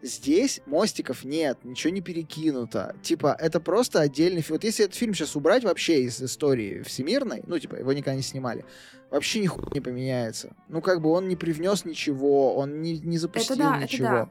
Здесь мостиков нет, ничего не перекинуто. Типа, это просто отдельный фильм. Вот если этот фильм сейчас убрать вообще из истории всемирной, ну, типа, его никогда не снимали, вообще нихуя не поменяется. Ну, как бы он не привнес ничего, он не, не запустил это да, ничего. Это да.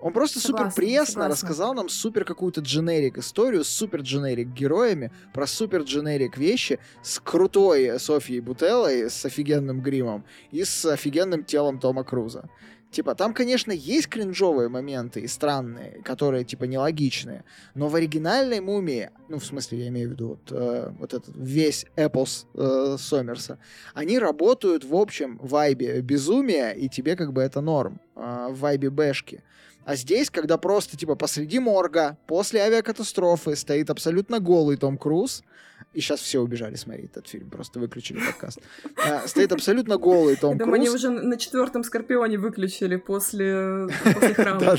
Он просто согласна, супер пресно согласна. рассказал нам супер какую-то дженерик историю с супер дженерик героями, про супер дженерик вещи, с крутой Софией Бутеллой, с офигенным гримом и с офигенным телом Тома Круза. Типа, там, конечно, есть кринжовые моменты и странные, которые, типа, нелогичные, но в оригинальной «Мумии», ну, в смысле, я имею в виду вот, э, вот этот весь эпос э, Сомерса, они работают в общем вайбе безумия, и тебе как бы это норм, э, в вайбе бэшки. А здесь, когда просто, типа, посреди морга, после авиакатастрофы, стоит абсолютно голый Том Круз, и сейчас все убежали смотреть этот фильм, просто выключили подкаст. А, стоит абсолютно голый Том Круз. они уже на четвертом Скорпионе выключили после, храма.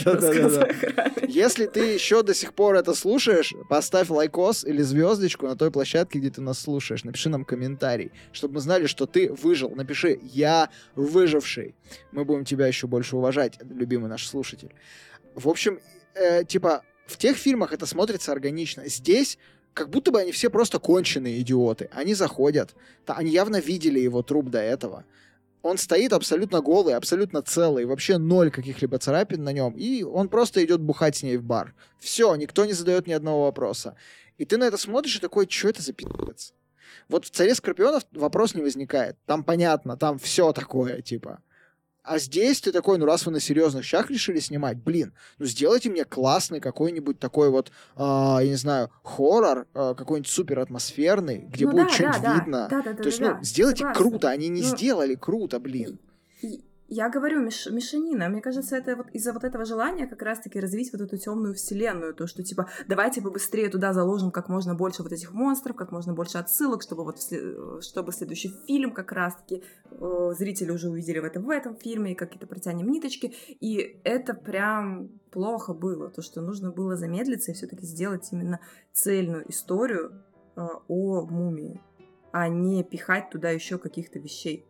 Если ты еще до сих пор это слушаешь, поставь лайкос или звездочку на той площадке, где ты нас слушаешь. Напиши нам комментарий, чтобы мы знали, что ты выжил. Напиши «Я выживший». Мы будем тебя еще больше уважать, любимый наш слушатель. В общем, э, типа, в тех фильмах это смотрится органично. Здесь как будто бы они все просто конченые идиоты. Они заходят, они явно видели его труп до этого. Он стоит абсолютно голый, абсолютно целый, вообще ноль каких-либо царапин на нем, и он просто идет бухать с ней в бар. Все, никто не задает ни одного вопроса. И ты на это смотришь и такой, что это за пи***ц? Вот в «Царе Скорпионов» вопрос не возникает. Там понятно, там все такое, типа. А здесь ты такой, ну раз вы на серьезных щах решили снимать, блин, ну сделайте мне классный какой-нибудь такой вот, э, я не знаю, хоррор, э, какой-нибудь супер атмосферный, где ну, будет да, что-нибудь да, видно. Да, да, да, То есть, да, ну, сделайте согласна. круто, они не ну, сделали круто, блин. Я говорю, меш, мешанина. Мне кажется, это вот из-за вот этого желания как раз-таки развить вот эту темную вселенную. То, что типа, давайте побыстрее туда заложим как можно больше вот этих монстров, как можно больше отсылок, чтобы вот чтобы следующий фильм как раз-таки э, зрители уже увидели в этом, в этом фильме, и какие-то протянем ниточки. И это прям плохо было. То, что нужно было замедлиться и все-таки сделать именно цельную историю э, о мумии, а не пихать туда еще каких-то вещей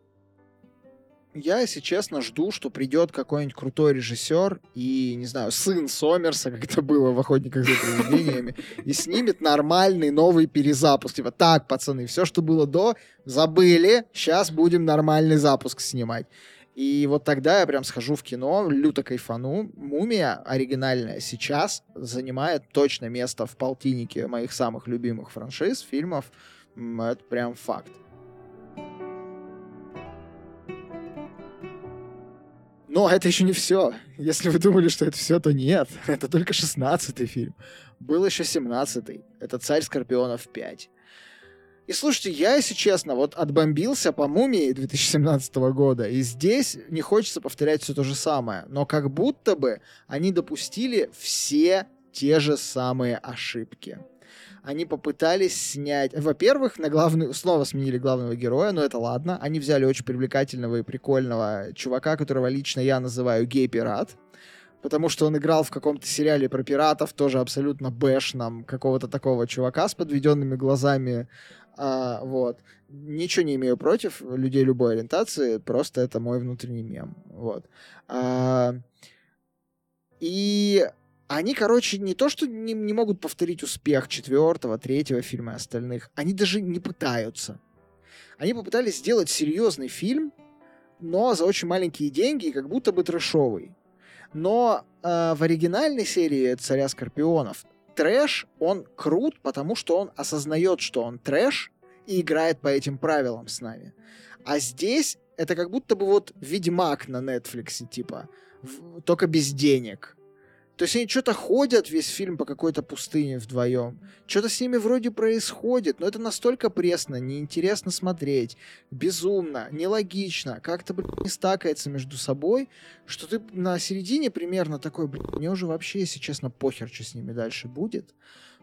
я, если честно, жду, что придет какой-нибудь крутой режиссер и, не знаю, сын Сомерса, как это было в «Охотниках за привидениями», и снимет нормальный новый перезапуск. Типа, так, пацаны, все, что было до, забыли, сейчас будем нормальный запуск снимать. И вот тогда я прям схожу в кино, люто кайфану. «Мумия» оригинальная сейчас занимает точно место в полтиннике моих самых любимых франшиз, фильмов. Это прям факт. Но это еще не все. Если вы думали, что это все, то нет. Это только шестнадцатый фильм. Был еще семнадцатый. Это «Царь Скорпионов 5». И слушайте, я, если честно, вот отбомбился по «Мумии» 2017 года, и здесь не хочется повторять все то же самое, но как будто бы они допустили все те же самые ошибки они попытались снять... Во-первых, на главный... снова сменили главного героя, но это ладно. Они взяли очень привлекательного и прикольного чувака, которого лично я называю гей-пират потому что он играл в каком-то сериале про пиратов, тоже абсолютно бэшном, какого-то такого чувака с подведенными глазами, А, вот. Ничего не имею против людей любой ориентации, просто это мой внутренний мем. Вот. А, и они, короче, не то, что не, не могут повторить успех четвертого, третьего фильма и остальных, они даже не пытаются. Они попытались сделать серьезный фильм, но за очень маленькие деньги и как будто бы трэшовый. Но э, в оригинальной серии «Царя Скорпионов» трэш, он крут, потому что он осознает, что он трэш, и играет по этим правилам с нами. А здесь это как будто бы вот Ведьмак на Netflix, типа, в, только без денег. То есть они что-то ходят весь фильм по какой-то пустыне вдвоем. Что-то с ними вроде происходит, но это настолько пресно, неинтересно смотреть, безумно, нелогично, как-то, блин, не стакается между собой, что ты на середине примерно такой, блин, мне уже вообще, если честно, похер, что с ними дальше будет.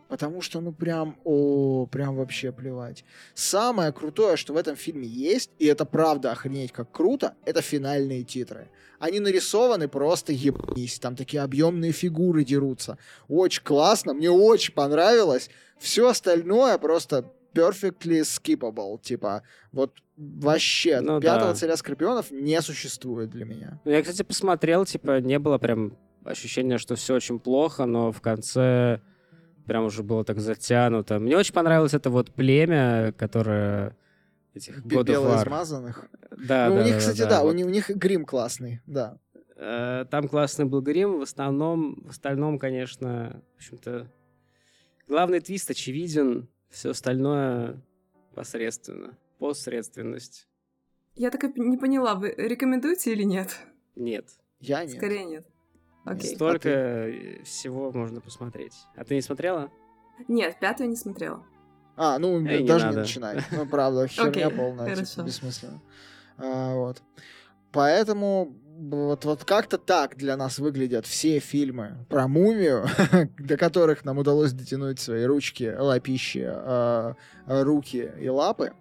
Потому что, ну, прям, о, прям вообще плевать. Самое крутое, что в этом фильме есть, и это правда охренеть как круто, это финальные титры. Они нарисованы просто ебнись. Там такие объемные фигуры дерутся. Очень классно, мне очень понравилось. Все остальное просто perfectly skippable. Типа, вот вообще ну, пятого да. царя скорпионов не существует для меня. Ну, я, кстати, посмотрел, типа, не было прям ощущения, что все очень плохо, но в конце прям уже было так затянуто. Мне очень понравилось это вот племя, которое этих God Бело измазанных. Да, ну, да, у них, да, кстати, да, да, вот. у, них, у них грим классный, да. Э, там классный был грим, в основном, в остальном, конечно, в общем-то, главный твист очевиден, все остальное посредственно, посредственность. Я так и не поняла, вы рекомендуете или нет? Нет. Я нет. Скорее нет. Окей. Столько а всего можно посмотреть. А ты не смотрела? Нет, пятую не смотрела. А, ну, Эй, не даже не, надо. начинай. Ну, правда, херня полная, типа, хорошо. бессмысленно. А, вот. Поэтому вот, вот как-то так для нас выглядят все фильмы про мумию, до которых нам удалось дотянуть свои ручки, лапищи, э, руки и лапы.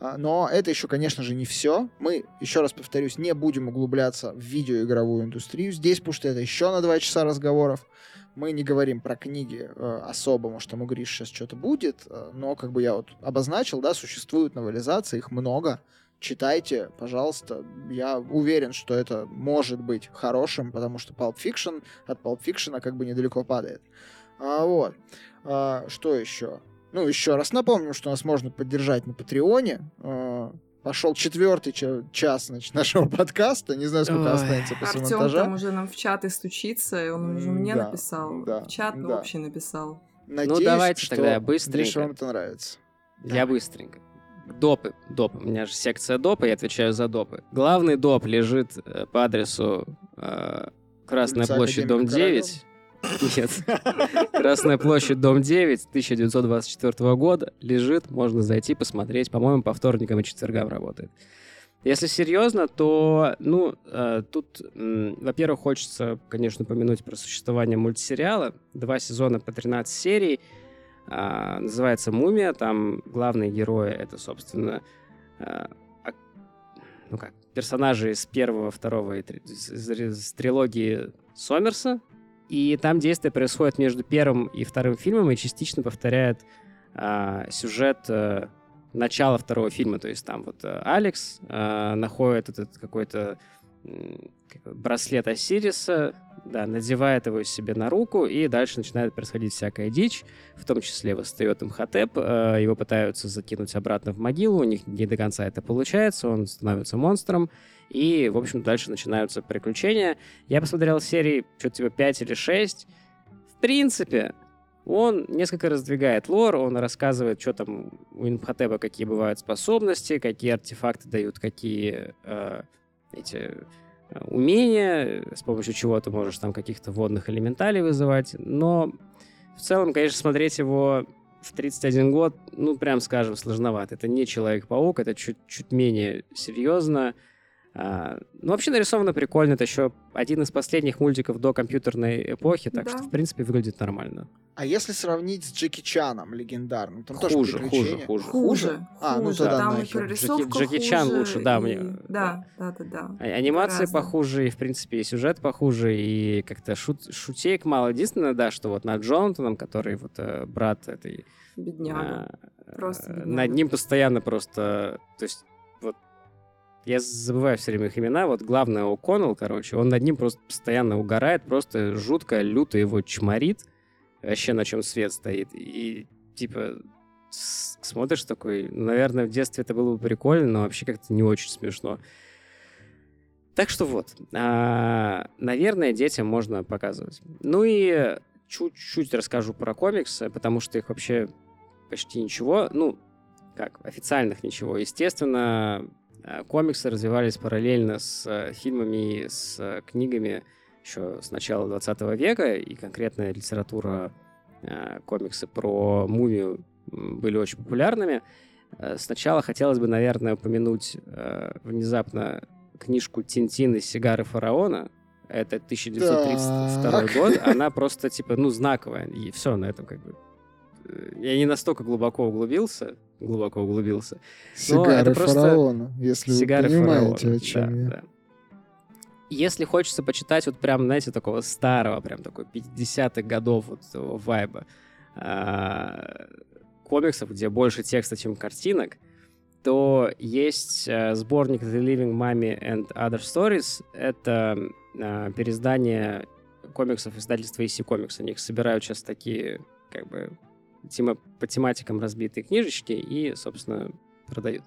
А, Но это еще, конечно же, не все. Мы, еще раз повторюсь, не будем углубляться в видеоигровую индустрию здесь, потому что это еще на два часа разговоров. Мы не говорим про книги э, особо, может, там у Гриш сейчас что-то будет, э, но, как бы я вот обозначил, да, существуют новелизации, их много. Читайте, пожалуйста. Я уверен, что это может быть хорошим, потому что Pulp Fiction от Pulp Fiction как бы недалеко падает. А, вот. А, что еще? Ну, еще раз напомню, что нас можно поддержать на Патреоне. А, пошел четвертый ча- час значит, нашего подкаста. Не знаю, сколько Ой. останется после Артем монтажа. там уже нам в чат и стучится, и он уже мне да, написал. да, в чат, ну, да. вообще написал. Надеюсь, Ну, давайте что тогда быстренько. вам это нравится. Я быстренько. Допы. Допы. У меня же секция допы, я отвечаю за допы. Главный доп лежит э, по адресу э, Красная Улица площадь, дом Академика 9. Нет. Красная площадь, дом 9, 1924 года. Лежит, можно зайти, посмотреть. По-моему, по вторникам и четвергам работает. Если серьезно, то, ну, э, тут, м, во-первых, хочется, конечно, помянуть про существование мультсериала. Два сезона по 13 серий. А, называется «Мумия». Там главные герои — это, собственно, а, ак- ну как, персонажи из первого, второго и из, из- из трилогии Сомерса. И там действие происходит между первым и вторым фильмом и частично повторяет а, сюжет э, начала второго фильма. То есть там вот э, Алекс э, находит этот какой-то браслет Осириса, да, надевает его себе на руку, и дальше начинает происходить всякая дичь, в том числе восстает Имхотеп, э, его пытаются закинуть обратно в могилу, у них не до конца это получается, он становится монстром, и, в общем, дальше начинаются приключения. Я посмотрел серии что-то типа 5 или 6. В принципе, он несколько раздвигает лор, он рассказывает, что там у Имхотепа, какие бывают способности, какие артефакты дают, какие э, эти э, умения, с помощью чего ты можешь там каких-то водных элементалей вызывать. Но в целом, конечно, смотреть его в 31 год, ну, прям скажем, сложновато. Это не Человек-паук, это чуть-чуть менее серьезно. А, ну, вообще нарисовано прикольно. Это еще один из последних мультиков до компьютерной эпохи, так Да. что, в принципе, выглядит нормально. А если сравнить с Джеки Чаном легендарным, там тоже Хуже, хуже, хуже. Хуже. А, ну хуже. тогда Там нахер. Джеки- Джеки Чан хуже, лучше, да, и- мне- Да, да, да, да. А- Анимация Гораздо. похуже, и, в принципе, и сюжет похуже, и как-то шут, шутеек мало. Единственное, да, что вот над Джонатаном, который вот э, брат этой Бедняга. А, просто бедняга. Над ним постоянно просто... То есть я забываю все время их имена. Вот главное О'Коннелл, короче, он над ним просто постоянно угорает, просто жутко, люто его чморит. Вообще на чем свет стоит. И типа смотришь такой, наверное, в детстве это было бы прикольно, но вообще как-то не очень смешно. Так что вот, а, наверное, детям можно показывать. Ну и чуть-чуть расскажу про комиксы, потому что их вообще почти ничего, ну, как, официальных ничего. Естественно, комиксы развивались параллельно с а, фильмами и с книгами еще с начала 20 века, и конкретная литература, комиксы про мумию были очень популярными. Э, сначала хотелось бы, наверное, упомянуть э, внезапно книжку «Тинтин и сигары фараона». Это 1932 так. год. Она просто, типа, ну, знаковая. И все на этом как бы. Э, я не настолько глубоко углубился, глубоко углубился. Сигары фараона, если Сигары вы понимаете, фараона. о чем да, я. Да. Если хочется почитать вот прям, знаете, такого старого, прям такой 50-х годов вот вайба, а, комиксов, где больше текста, чем картинок, то есть э, сборник The Living Mummy and Other Stories. Это э, переиздание комиксов издательства EC Comics. Они их собирают сейчас такие, как бы, тема, по тематикам разбитые книжечки и, собственно, продают.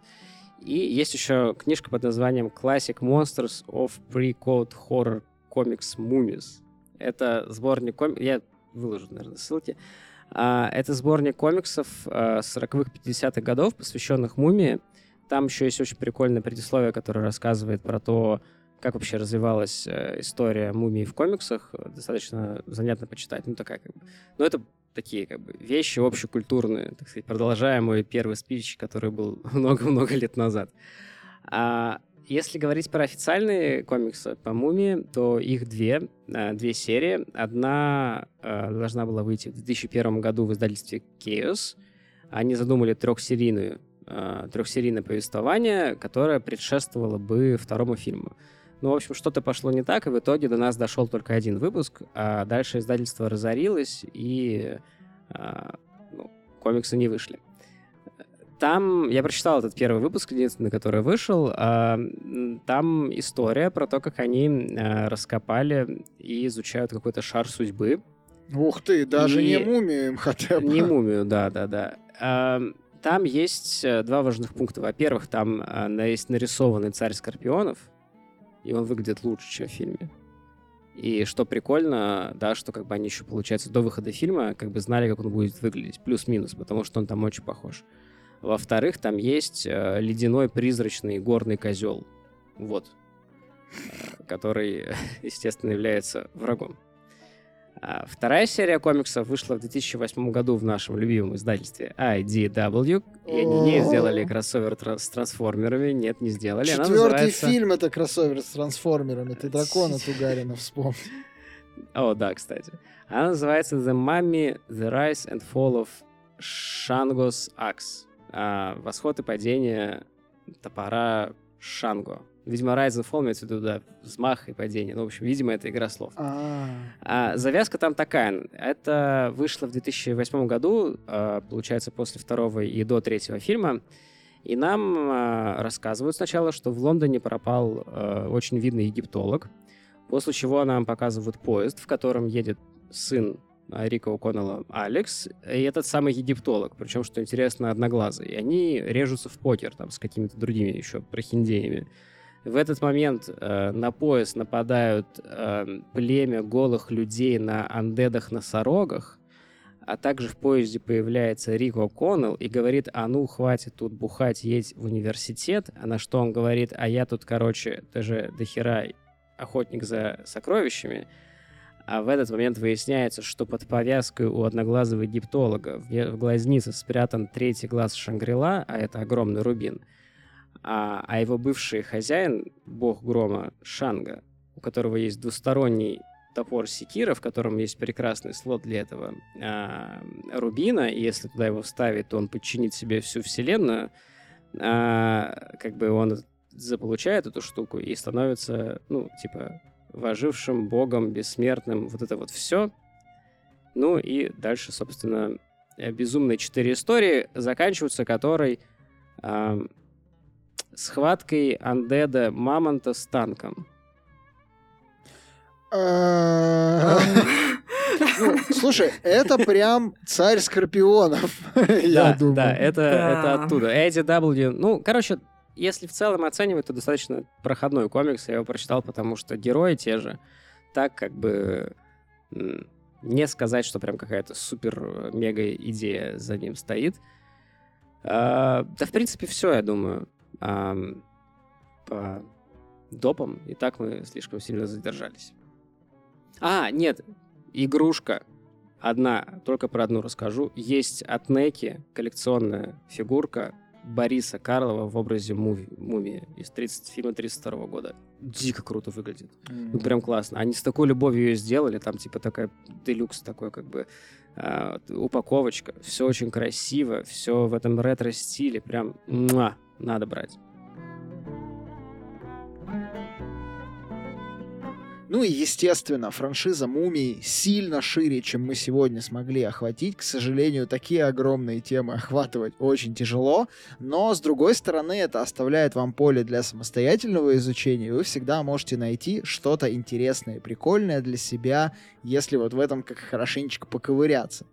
И есть еще книжка под названием Classic Monsters of Pre-Code Horror Comics Mummies. Это сборник комиксов... Я выложу, наверное, ссылки. А, это сборник комиксов 40-х, а, 50-х годов, посвященных мумии. Там еще есть очень прикольное предисловие, которое рассказывает про то, как вообще развивалась э, история мумии в комиксах. Достаточно занятно почитать. Ну, такая как бы... Ну, это такие как бы вещи общекультурные, так сказать, продолжая мой первый спич, который был много-много лет назад. А если говорить про официальные комиксы по Мумии, то их две, э, две серии. Одна э, должна была выйти в 2001 году в издательстве Chaos. Они задумали трехсерийную, э, трехсерийное повествование, которое предшествовало бы второму фильму. Ну, в общем, что-то пошло не так, и в итоге до нас дошел только один выпуск, а дальше издательство разорилось, и ну, комиксы не вышли. Там я прочитал этот первый выпуск, единственный, который вышел. А, там история про то, как они а, раскопали и изучают какой-то шар судьбы. Ух ты, даже и... не мумию хотя бы. Не мумию, да, да, да. А, там есть э, два важных пункта. Во-первых, там есть нарисованный царь скорпионов, и он выглядит лучше, чем в фильме. И что прикольно, да, что как бы они еще, получается, до выхода фильма как бы знали, как он будет выглядеть, плюс-минус, потому что он там очень похож. Во-вторых, там есть э, ледяной призрачный горный козел. Вот. Э, который, естественно, является врагом. А вторая серия комиксов вышла в 2008 году в нашем любимом издательстве IDW. И они не сделали кроссовер с трансформерами. Нет, не сделали. Четвертый называется... фильм это кроссовер с трансформерами. Ты дракона Тугарина вспомни. О, да, кстати. Она называется The Mummy, The Rise and Fall of Shango's Axe а, восход и падение топора Шанго. Видимо, Rise and Fall имеется в виду, да, взмах и падение. Ну, в общем, видимо, это игра слов. А, а завязка там такая. Это вышло в 2008 году, а, получается, после второго и до третьего фильма. И нам а, рассказывают сначала, что в Лондоне пропал очень видный египтолог, после чего нам показывают поезд, в котором едет сын Рика О'Коннелла Алекс и этот самый египтолог, причем, что интересно, одноглазый. И они режутся в покер там с какими-то другими еще прохиндеями. В этот момент э, на пояс нападают э, племя голых людей на андедах-носорогах, а также в поезде появляется Рик О'Коннелл и говорит, а ну, хватит тут бухать, едь в университет. А на что он говорит, а я тут, короче, даже дохера охотник за сокровищами. А в этот момент выясняется, что под повязкой у одноглазого египтолога в глазнице спрятан третий глаз Шангрила, а это огромный рубин. А, а его бывший хозяин, бог грома Шанга, у которого есть двусторонний топор Секира, в котором есть прекрасный слот для этого а, рубина, и если туда его вставить, то он подчинит себе всю вселенную, а, как бы он заполучает эту штуку и становится, ну, типа, вожившим богом, бессмертным, вот это вот все. Ну и дальше, собственно, безумные четыре истории, заканчиваются которой э, схваткой андеда мамонта с танком. Э, ну, слушай, это прям царь скорпионов, я думаю. Да, это, это оттуда. Эдди W. Ну, короче, если в целом оценивать, то достаточно проходной комикс. Я его прочитал, потому что герои те же. Так как бы не сказать, что прям какая-то супер-мега идея за ним стоит. А, да, в принципе, все, я думаю. По допам. И так мы слишком сильно задержались. А, нет, игрушка. Одна, только про одну расскажу. Есть от Неки коллекционная фигурка Бориса Карлова в образе муви, мумии из 30, фильма 32 года. Дико круто выглядит. Mm-hmm. Ну, прям классно. Они с такой любовью ее сделали, там типа такая делюкс такой как бы э, упаковочка. Все очень красиво, все в этом ретро-стиле. Прям муа, надо брать. Ну и, естественно, франшиза «Мумий» сильно шире, чем мы сегодня смогли охватить. К сожалению, такие огромные темы охватывать очень тяжело, но, с другой стороны, это оставляет вам поле для самостоятельного изучения, и вы всегда можете найти что-то интересное, прикольное для себя, если вот в этом как хорошенечко поковыряться.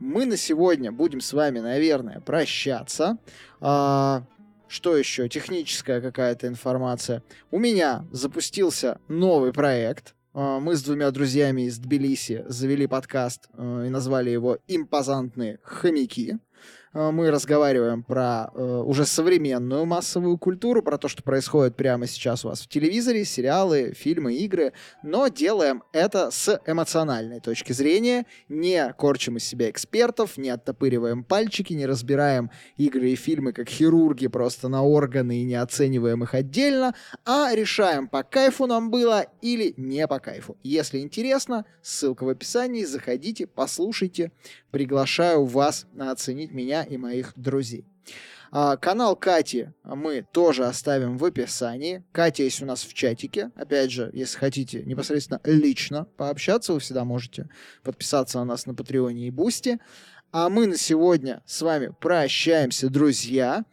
Мы на сегодня будем с вами, наверное, прощаться. Что еще? Техническая какая-то информация. У меня запустился новый проект. А, мы с двумя друзьями из Тбилиси завели подкаст э, и назвали его «Импозантные хомяки». Э, мы разговариваем про э, уже современную массовую культуру, про то, что происходит прямо сейчас у вас в телевизоре, сериалы, фильмы, игры, но делаем это с эмоциональной точки зрения, не корчим из себя экспертов, не оттопыриваем пальчики, не разбираем игры и фильмы как хирурги просто на органы и не оцениваем их отдельно, а решаем, по кайфу нам было или не по кайфу. Если интересно, ссылка в описании, заходите, послушайте, приглашаю вас оценить меня и моих друзей. А, канал Кати мы тоже оставим в описании. Катя есть у нас в чатике. Опять же, если хотите непосредственно лично пообщаться, вы всегда можете подписаться на нас на Patreon е и Boosty. А мы на сегодня с вами прощаемся, друзья.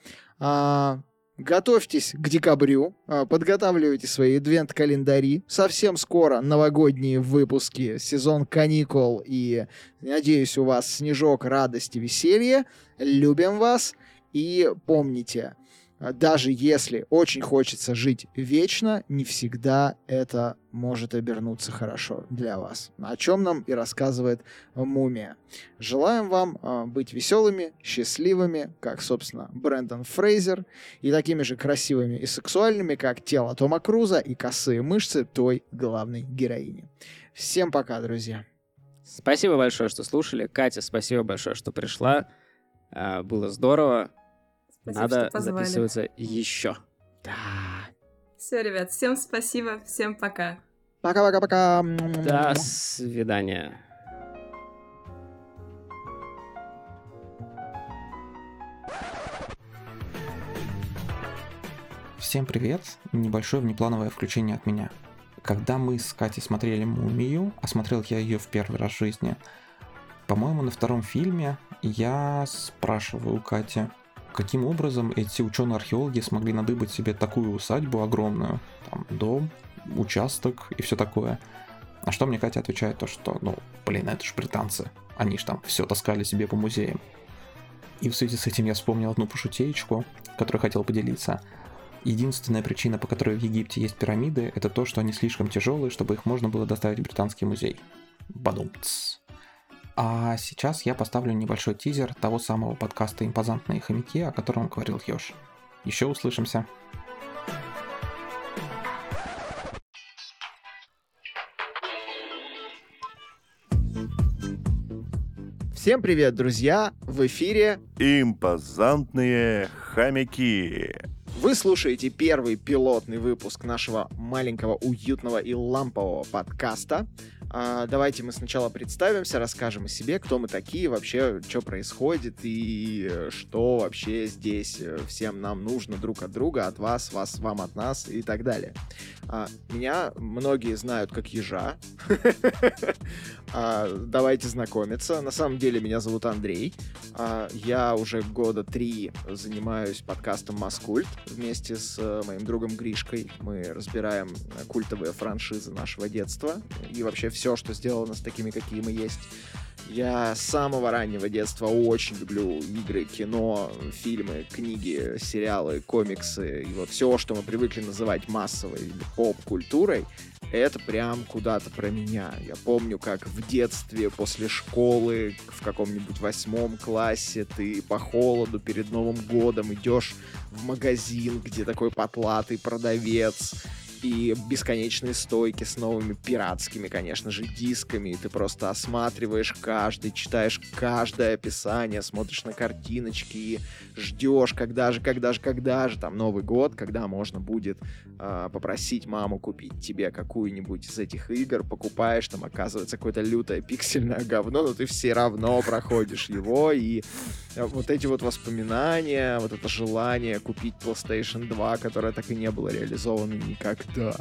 Готовьтесь к декабрю, а, подготавливайте свои адвент-календари. Совсем скоро новогодние выпуски, сезон каникул и, надеюсь, у вас снежок, радость и веселье. Любим вас и помните, даже если очень хочется жить вечно, не всегда это может обернуться хорошо для вас. О чем нам и рассказывает Мумия. Желаем вам э, быть веселыми, счастливыми, как, собственно, Брэндон Фрейзер, и такими же красивыми и сексуальными, как тело Тома Круза и косые мышцы той главной героини. Всем пока, друзья. Спасибо большое, что слушали. Катя, спасибо большое, что пришла. А, было здорово. Спасибо, Надо записываться еще. Да. Все, ребят, всем спасибо, всем пока. Пока-пока-пока. До свидания. Всем привет! Небольшое внеплановое включение от меня. Когда мы с Катей смотрели «Мумию», а смотрел я ее в первый раз в жизни, по-моему, на втором фильме я спрашиваю у Кати, каким образом эти ученые-археологи смогли надыбать себе такую усадьбу огромную, там, дом, участок и все такое. А что мне Катя отвечает, то что, ну, блин, это же британцы, они же там все таскали себе по музеям. И в связи с этим я вспомнил одну пошутеечку, которую хотел поделиться. Единственная причина, по которой в Египте есть пирамиды, это то, что они слишком тяжелые, чтобы их можно было доставить в британский музей. Бадумц. А сейчас я поставлю небольшой тизер того самого подкаста «Импозантные хомяки», о котором говорил Ёж. Еще услышимся. Всем привет, друзья! В эфире «Импозантные хомяки». Вы слушаете первый пилотный выпуск нашего маленького, уютного и лампового подкаста. А, давайте мы сначала представимся, расскажем о себе, кто мы такие, вообще, что происходит и что вообще здесь э, всем нам нужно друг от друга, от вас, вас, вам от нас и так далее. А, меня многие знают как ежа. А, давайте знакомиться. На самом деле меня зовут Андрей. А, я уже года три занимаюсь подкастом Маскульт вместе с э, моим другом Гришкой. Мы разбираем культовые франшизы нашего детства и вообще все, что сделало нас такими, какие мы есть. Я с самого раннего детства очень люблю игры, кино, фильмы, книги, сериалы, комиксы. И вот все, что мы привыкли называть массовой или поп-культурой, это прям куда-то про меня. Я помню, как в детстве, после школы, в каком-нибудь восьмом классе, ты по холоду перед Новым годом идешь в магазин, где такой потлатый продавец и бесконечные стойки с новыми пиратскими, конечно же, дисками. И ты просто осматриваешь каждый, читаешь каждое описание, смотришь на картиночки и ждешь, когда же, когда же, когда же, там, Новый год, когда можно будет э, попросить маму купить тебе какую-нибудь из этих игр, покупаешь, там оказывается какое-то лютое пиксельное говно, но ты все равно проходишь его, и э, вот эти вот воспоминания, вот это желание купить PlayStation 2, которое так и не было реализовано никогда,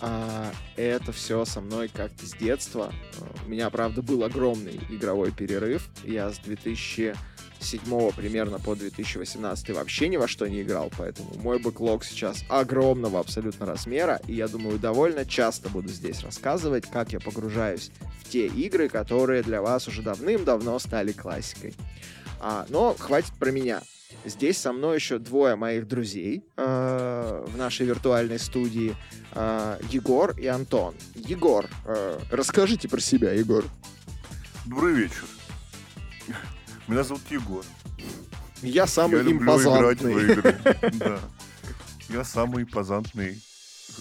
а, это все со мной как-то с детства. У меня, правда, был огромный игровой перерыв. Я с 2000 2007 примерно по 2018 вообще ни во что не играл, поэтому мой бэклог сейчас огромного абсолютно размера, и я думаю, довольно часто буду здесь рассказывать, как я погружаюсь в те игры, которые для вас уже давным-давно стали классикой. А, но хватит про меня. Здесь со мной еще двое моих друзей э, в нашей виртуальной студии. Э, Егор и Антон. Егор, э, расскажите про себя, Егор. Добрый вечер. Меня зовут Егор. Я самый Я люблю играть в игры. Да. Я самый импозантный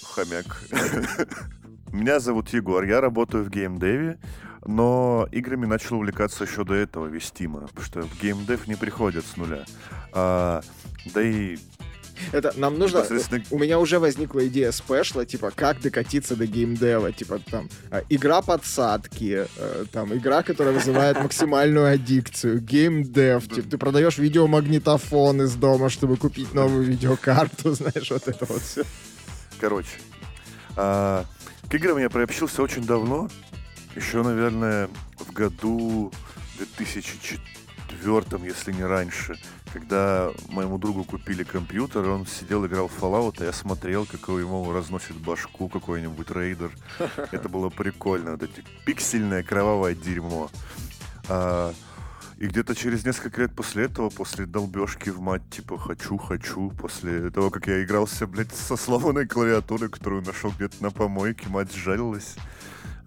хомяк. Меня зовут Егор, я работаю в геймдеве, но играми начал увлекаться еще до этого, вестимо, потому что в геймдев не приходят с нуля. А, да и это нам нужно... У меня уже возникла идея спешла, типа, как докатиться до геймдева. Типа, там, а, игра подсадки, э, там, игра, которая вызывает максимальную аддикцию, геймдев. Типа, ты продаешь видеомагнитофон из дома, чтобы купить новую видеокарту, знаешь, вот это вот все. Короче, а, к играм я приобщился очень давно. Еще, наверное, в году 2004 если не раньше когда моему другу купили компьютер, он сидел, играл в Fallout, а я смотрел, как ему разносит башку какой-нибудь рейдер. Это было прикольно. Вот эти пиксельное кровавое дерьмо. А, и где-то через несколько лет после этого, после долбежки в мать, типа, хочу, хочу, после того, как я игрался, блядь, со сломанной клавиатурой, которую нашел где-то на помойке, мать сжалилась.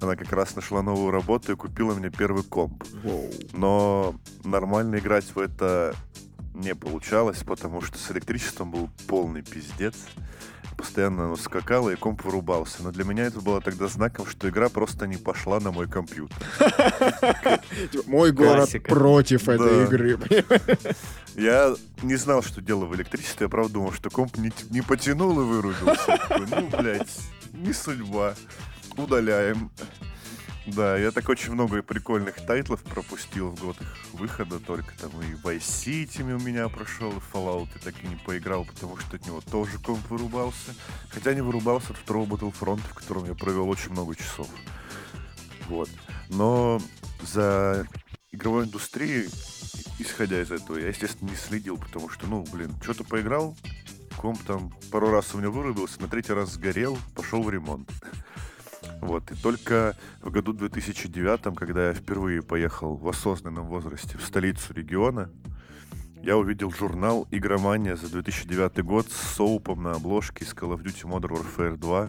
Она как раз нашла новую работу и купила мне первый комп. Но нормально играть в это не получалось, потому что с электричеством был полный пиздец. Постоянно оно скакало, и комп вырубался. Но для меня это было тогда знаком, что игра просто не пошла на мой компьютер. Мой город против этой игры. Я не знал, что дело в электричестве. Я правда думал, что комп не потянул и вырубился. Ну, блядь, не судьба. Удаляем. Да, я так очень много прикольных тайтлов пропустил в год их выхода, только там и Vice City у меня прошел, и Fallout я так и не поиграл, потому что от него тоже комп вырубался. Хотя не вырубался от второго Battlefront, в котором я провел очень много часов. Вот. Но за игровой индустрией, исходя из этого, я, естественно, не следил, потому что, ну, блин, что-то поиграл, комп там пару раз у меня вырубился, на третий раз сгорел, пошел в ремонт. Вот. И только в году 2009, когда я впервые поехал в осознанном возрасте в столицу региона, я увидел журнал «Игромания» за 2009 год с соупом на обложке из Call of Duty Modern Warfare 2.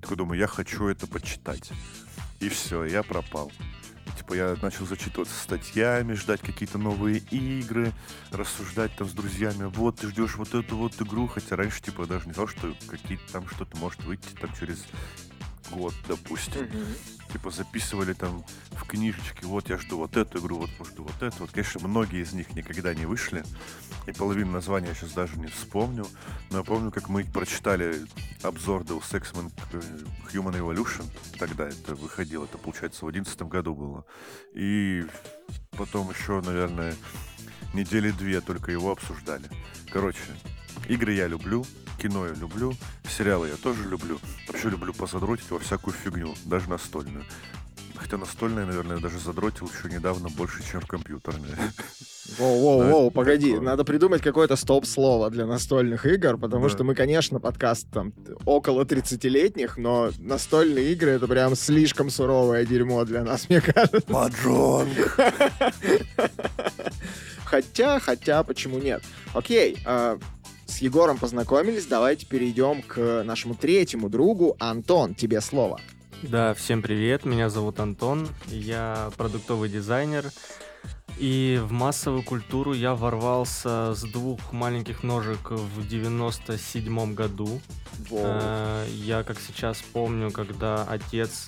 Такой думаю, я хочу это почитать. И все, я пропал. Типа я начал зачитываться статьями, ждать какие-то новые игры, рассуждать там с друзьями, вот ты ждешь вот эту вот игру, хотя раньше типа даже не знал, что какие-то там что-то может выйти там через год, допустим. Типа записывали там в книжечке, вот я жду вот эту игру, вот жду вот эту. Вот, конечно, многие из них никогда не вышли. И половину названия я сейчас даже не вспомню. Но я помню, как мы прочитали обзор Deus Ex Human Evolution. Тогда это выходило, это, получается, в 2011 году было. И потом еще, наверное, недели две только его обсуждали. Короче, игры я люблю, кино я люблю, сериалы я тоже люблю. Вообще люблю позадротить во всякую фигню, даже настольную. Хотя настольная, наверное, даже задротил еще недавно больше, чем компьютерная. Воу-воу-воу, погоди, надо придумать какое-то стоп-слово для настольных игр, потому что мы, конечно, подкаст там около 30-летних, но настольные игры — это прям слишком суровое дерьмо для нас, мне кажется. Маджонг! Хотя, хотя, почему нет? Окей, а, с Егором познакомились, давайте перейдем к нашему третьему другу. Антон, тебе слово. Да, всем привет, меня зовут Антон, я продуктовый дизайнер, и в массовую культуру я ворвался с двух маленьких ножек в 97 году. Э, я, как сейчас помню, когда отец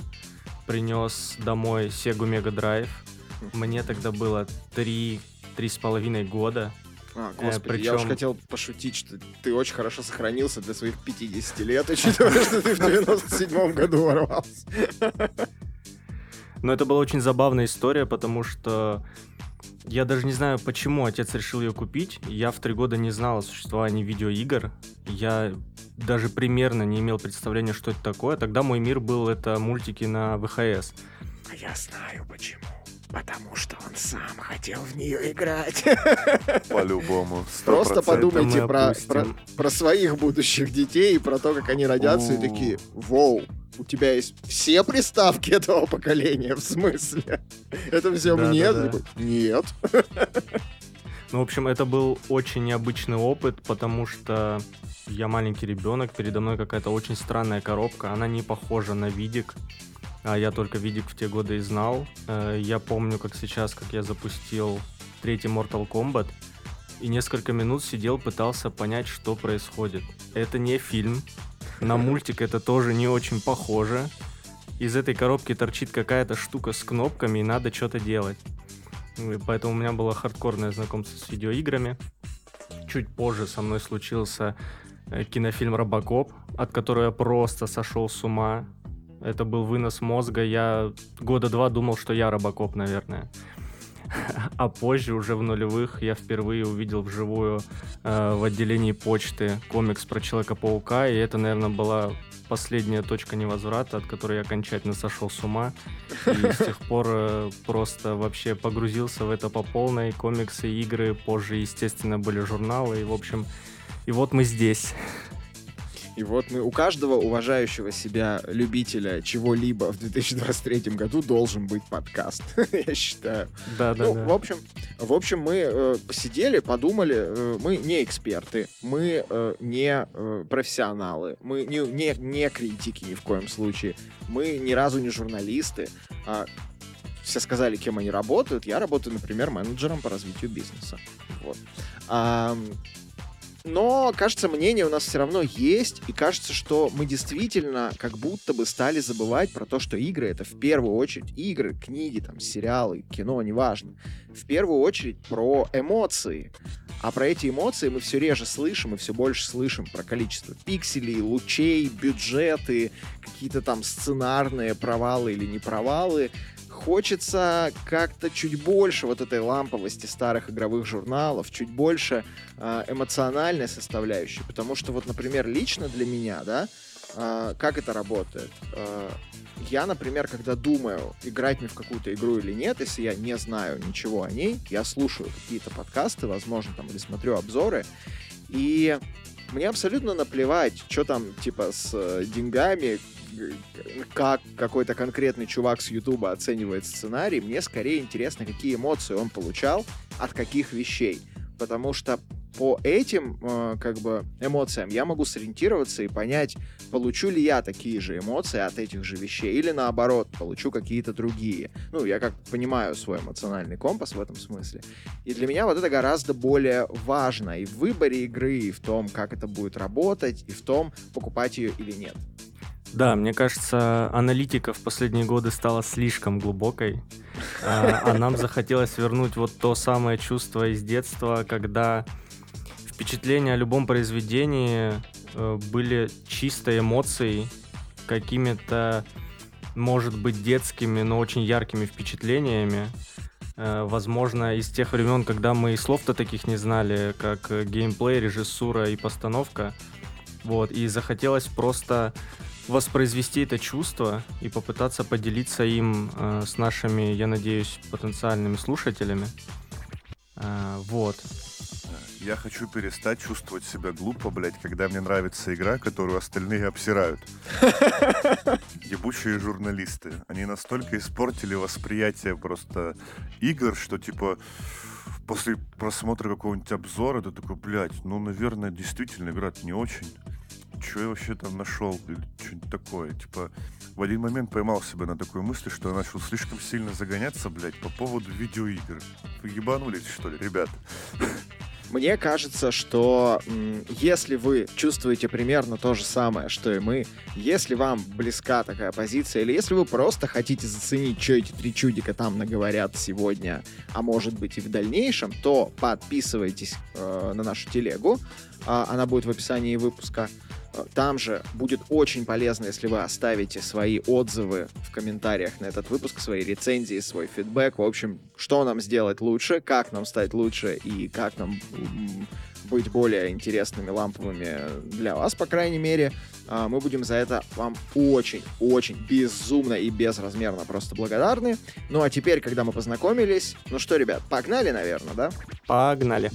принес домой Sega Mega Drive, мне тогда было три, три с половиной года. А, э, господи, Причем... я уж хотел пошутить, что ты очень хорошо сохранился для своих 50 лет, учитывая, что ты в 97-м году ворвался. Но это была очень забавная история, потому что я даже не знаю, почему отец решил ее купить. Я в три года не знал о существовании видеоигр. Я даже примерно не имел представления, что это такое. Тогда мой мир был это мультики на ВХС. А я знаю почему. Потому что он сам хотел в нее играть. По-любому. Просто подумайте про, про, про своих будущих детей и про то, как они родятся, и такие, вау, у тебя есть все приставки этого поколения, в смысле? Это все да, мне? Да, да. Нет. Ну, в общем, это был очень необычный опыт, потому что я маленький ребенок, передо мной какая-то очень странная коробка, она не похожа на видик а я только видик в те годы и знал. Э, я помню, как сейчас, как я запустил третий Mortal Kombat, и несколько минут сидел, пытался понять, что происходит. Это не фильм, на мультик это тоже не очень похоже. Из этой коробки торчит какая-то штука с кнопками, и надо что-то делать. И поэтому у меня было хардкорное знакомство с видеоиграми. Чуть позже со мной случился э, кинофильм «Робокоп», от которого я просто сошел с ума. Это был вынос мозга. Я года два думал, что я робокоп, наверное. А позже, уже в нулевых, я впервые увидел вживую э, в отделении почты комикс про Человека-паука, и это, наверное, была последняя точка невозврата, от которой я окончательно сошел с ума. И с тех пор э, просто вообще погрузился в это по полной. Комиксы, игры, позже, естественно, были журналы, и, в общем, и вот мы здесь. И вот мы, у каждого уважающего себя любителя чего-либо в 2023 году должен быть подкаст, я считаю. Да, да, ну, да. В общем, в общем, мы э, посидели, подумали, э, мы не эксперты, мы э, не э, профессионалы, мы не, не, не критики ни в коем случае, мы ни разу не журналисты. А все сказали, кем они работают. Я работаю, например, менеджером по развитию бизнеса. Вот. А, но, кажется, мнение у нас все равно есть, и кажется, что мы действительно как будто бы стали забывать про то, что игры — это в первую очередь игры, книги, там, сериалы, кино, неважно. В первую очередь про эмоции. А про эти эмоции мы все реже слышим и все больше слышим про количество пикселей, лучей, бюджеты, какие-то там сценарные провалы или не провалы хочется как-то чуть больше вот этой ламповости старых игровых журналов, чуть больше э, эмоциональной составляющей, потому что вот, например, лично для меня, да, э, как это работает? Э, я, например, когда думаю, играть мне в какую-то игру или нет, если я не знаю ничего о ней, я слушаю какие-то подкасты, возможно, там, или смотрю обзоры, и мне абсолютно наплевать, что там, типа, с э, деньгами, как какой-то конкретный чувак с Ютуба оценивает сценарий, мне скорее интересно, какие эмоции он получал от каких вещей. Потому что по этим э, как бы эмоциям я могу сориентироваться и понять, получу ли я такие же эмоции от этих же вещей, или наоборот, получу какие-то другие. Ну, я как понимаю свой эмоциональный компас в этом смысле. И для меня вот это гораздо более важно и в выборе игры, и в том, как это будет работать, и в том, покупать ее или нет. Да, мне кажется, аналитика в последние годы стала слишком глубокой, а, а нам захотелось вернуть вот то самое чувство из детства, когда впечатления о любом произведении э, были чистой эмоцией, какими-то, может быть, детскими, но очень яркими впечатлениями. Э, возможно, из тех времен, когда мы и слов-то таких не знали, как геймплей, режиссура и постановка. Вот, и захотелось просто воспроизвести это чувство и попытаться поделиться им э, с нашими, я надеюсь, потенциальными слушателями. Э, вот. Я хочу перестать чувствовать себя глупо, блядь, когда мне нравится игра, которую остальные обсирают. Ебучие журналисты. Они настолько испортили восприятие просто игр, что типа после просмотра какого-нибудь обзора ты такой, блядь, ну, наверное, действительно игра не очень что я вообще там нашел, или что-нибудь такое. Типа, в один момент поймал себя на такой мысли, что я начал слишком сильно загоняться, блядь, по поводу видеоигр. Вы ебанулись, что ли, ребят? Мне кажется, что если вы чувствуете примерно то же самое, что и мы, если вам близка такая позиция, или если вы просто хотите заценить, что эти три чудика там наговорят сегодня, а может быть и в дальнейшем, то подписывайтесь э, на нашу телегу. Э, она будет в описании выпуска. Там же будет очень полезно, если вы оставите свои отзывы в комментариях на этот выпуск, свои рецензии, свой фидбэк. В общем, что нам сделать лучше, как нам стать лучше и как нам быть более интересными, ламповыми для вас, по крайней мере. А, мы будем за это вам очень-очень безумно и безразмерно просто благодарны. Ну а теперь, когда мы познакомились, ну что, ребят, погнали, наверное, да? Погнали.